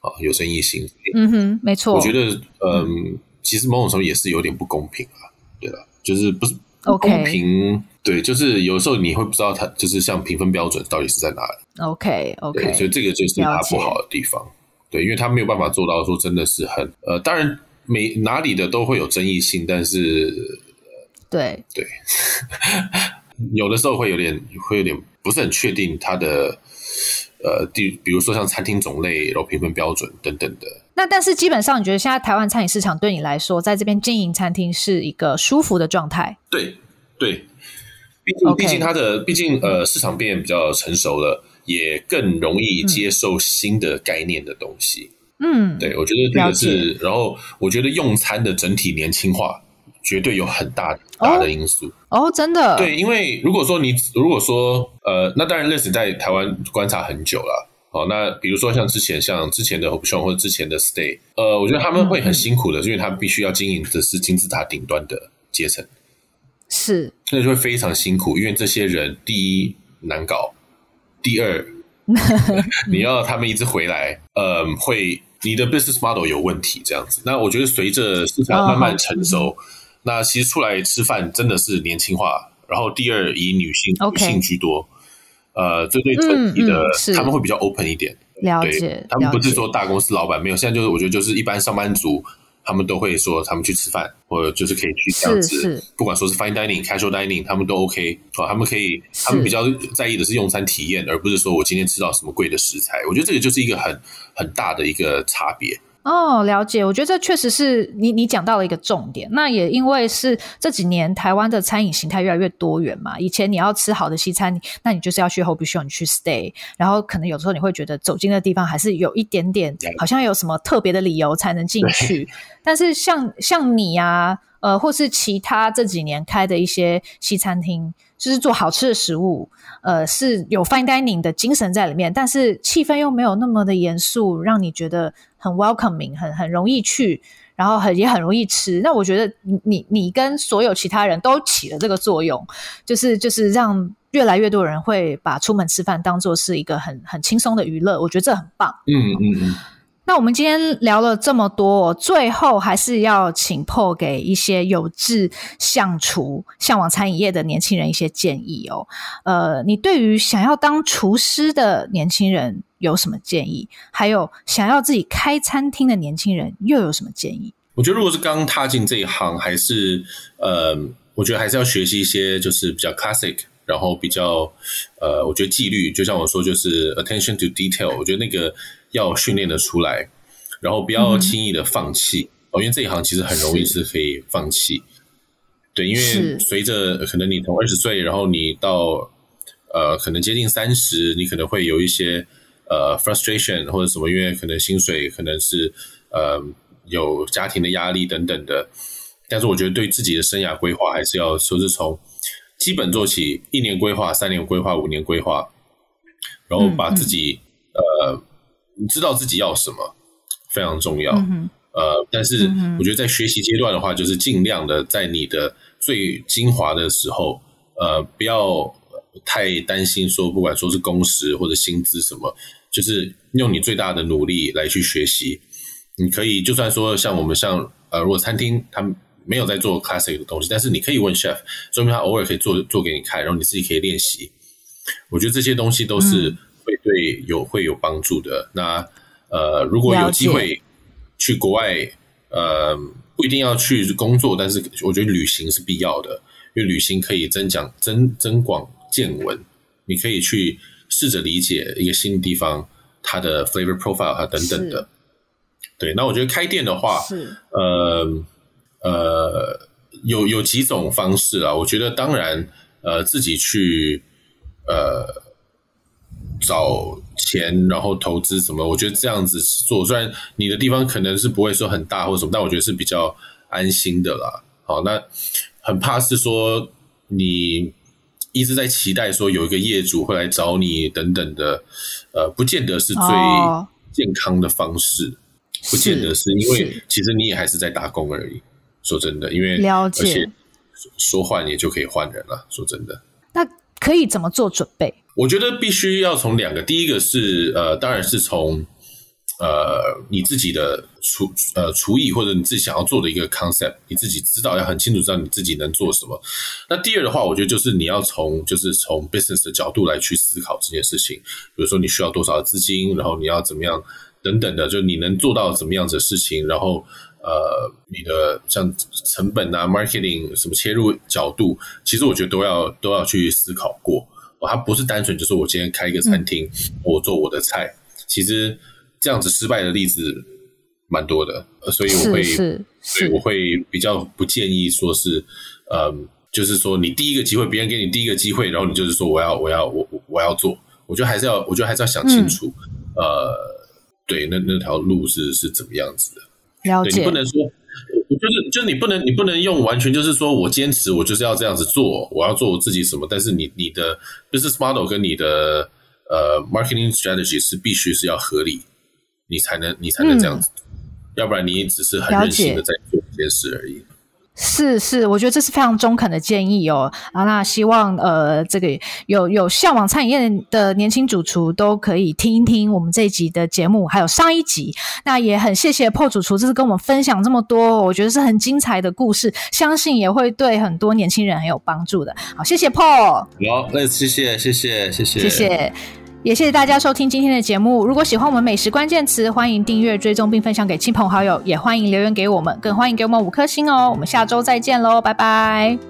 啊，有争议性。嗯哼，没错。我觉得，嗯，嗯其实某种程度也是有点不公平啊，对吧？就是不是不公平.对，就是有时候你会不知道它就是像评分标准到底是在哪里。OK OK，所以这个就是它不好的地方。对，因为它没有办法做到说真的是很呃，当然每哪里的都会有争议性，但是对对，有的时候会有点会有点不是很确定它的呃，比比如说像餐厅种类、然后评分标准等等的。那但是基本上，你觉得现在台湾餐饮市场对你来说，在这边经营餐厅是一个舒服的状态？对对，毕竟毕竟它的毕竟呃市场变比较成熟了。也更容易接受新的概念的东西。嗯，对，我觉得这个是。然后，我觉得用餐的整体年轻化绝对有很大大的因素。哦，真的。对，因为如果说你如果说呃，那当然，Liz 在台湾观察很久了。哦，那比如说像之前像之前的 Option 或者之前的 Stay，呃，我觉得他们会很辛苦的，因为他们必须要经营的是金字塔顶端的阶层。是，那就会非常辛苦，因为这些人第一难搞。第二，你要他们一直回来，嗯，会你的 business model 有问题这样子。那我觉得随着市场慢慢成熟，哦、那其实出来吃饭真的是年轻化。然后第二，以女性女性居多，呃，这对整体的、他们会比较 open 一点。了解，他们不是说大公司老板没有，现在就是我觉得就是一般上班族。他们都会说，他们去吃饭，或者就是可以去这样子，不管说是 fine dining、casual dining，他们都 OK 哦。他们可以，他们比较在意的是用餐体验，而不是说我今天吃到什么贵的食材。我觉得这个就是一个很很大的一个差别。哦，了解。我觉得这确实是你你讲到了一个重点。那也因为是这几年台湾的餐饮形态越来越多元嘛。以前你要吃好的西餐，那你就是要去 Hobe-Show，你去 Stay，然后可能有时候你会觉得走进的地方还是有一点点，好像有什么特别的理由才能进去。但是像像你啊，呃，或是其他这几年开的一些西餐厅，就是做好吃的食物，呃，是有 Fine Dining 的精神在里面，但是气氛又没有那么的严肃，让你觉得。很 welcoming，很很容易去，然后很也很容易吃。那我觉得你你你跟所有其他人都起了这个作用，就是就是让越来越多人会把出门吃饭当做是一个很很轻松的娱乐。我觉得这很棒。嗯嗯嗯。那我们今天聊了这么多，最后还是要请破给一些有志向厨、向往餐饮业的年轻人一些建议哦。呃，你对于想要当厨师的年轻人有什么建议？还有想要自己开餐厅的年轻人又有什么建议？我觉得如果是刚踏进这一行，还是呃，我觉得还是要学习一些就是比较 classic，然后比较呃，我觉得纪律，就像我说，就是 attention to detail，我觉得那个。要训练的出来，然后不要轻易的放弃哦，嗯、因为这一行其实很容易是可以放弃。是对，因为随着可能你从二十岁，然后你到呃可能接近三十，你可能会有一些呃 frustration 或者什么，因为可能薪水可能是呃有家庭的压力等等的。但是我觉得对自己的生涯规划还是要说是从基本做起，一年规划、三年规划、五年规划，然后把自己、嗯嗯、呃。你知道自己要什么非常重要，嗯、呃，但是我觉得在学习阶段的话，就是尽量的在你的最精华的时候，呃，不要太担心说，不管说是工时或者薪资什么，就是用你最大的努力来去学习。你可以就算说像我们像呃，如果餐厅他们没有在做 classic 的东西，但是你可以问 chef，说明他偶尔可以做做给你看，然后你自己可以练习。我觉得这些东西都是、对有会有帮助的。那呃，如果有机会去国外。呃，不一定要去工作，但是我觉得旅行是必要的，因为旅行可以增讲增增广见闻。你可以去试着理解一个新的地方，它的 flavor profile 啊等等的。是对，那我觉得开店的话，是呃呃，有有几种方式啊。我觉得当然，呃，自己去呃。找钱，然后投资什么？我觉得这样子做，虽然你的地方可能是不会说很大或者什么，但我觉得是比较安心的啦。好，那很怕是说你一直在期待说有一个业主会来找你等等的，呃，不见得是最健康的方式，哦、不见得是因为其实你也还是在打工而已。说真的，因为了解。说换也就可以换人了。说真的，那可以怎么做准备？我觉得必须要从两个，第一个是呃，当然是从呃你自己的厨呃厨艺或者你自己想要做的一个 concept，你自己知道要很清楚知道你自己能做什么。那第二的话，我觉得就是你要从就是从 business 的角度来去思考这件事情，比如说你需要多少资金，然后你要怎么样等等的，就你能做到怎么样子的事情，然后。呃，你的像成本啊，marketing 什么切入角度，其实我觉得都要都要去思考过。哦，它不是单纯就是我今天开一个餐厅，嗯、我做我的菜。其实这样子失败的例子蛮多的，所以我会，所以我会比较不建议说是，呃，就是说你第一个机会，别人给你第一个机会，然后你就是说我要我要我我要做，我觉得还是要，我觉得还是要想清楚，嗯、呃，对，那那条路是是怎么样子的。了解，对，你不能说，就是就是你不能你不能用完全就是说我坚持我就是要这样子做，我要做我自己什么，但是你你的 business model 跟你的呃 marketing strategy 是必须是要合理，你才能你才能这样子，嗯、要不然你只是很任性的在做一件事而已。是是，我觉得这是非常中肯的建议哦。啊，那希望呃，这个有有向往餐饮业的年轻主厨都可以听一听我们这一集的节目，还有上一集。那也很谢谢 Paul 主厨，这次跟我们分享这么多，我觉得是很精彩的故事，相信也会对很多年轻人很有帮助的。好，谢谢 Paul。好，那谢谢谢谢谢谢谢谢。也谢谢大家收听今天的节目。如果喜欢我们美食关键词，欢迎订阅、追踪并分享给亲朋好友，也欢迎留言给我们，更欢迎给我们五颗星哦。我们下周再见喽，拜拜。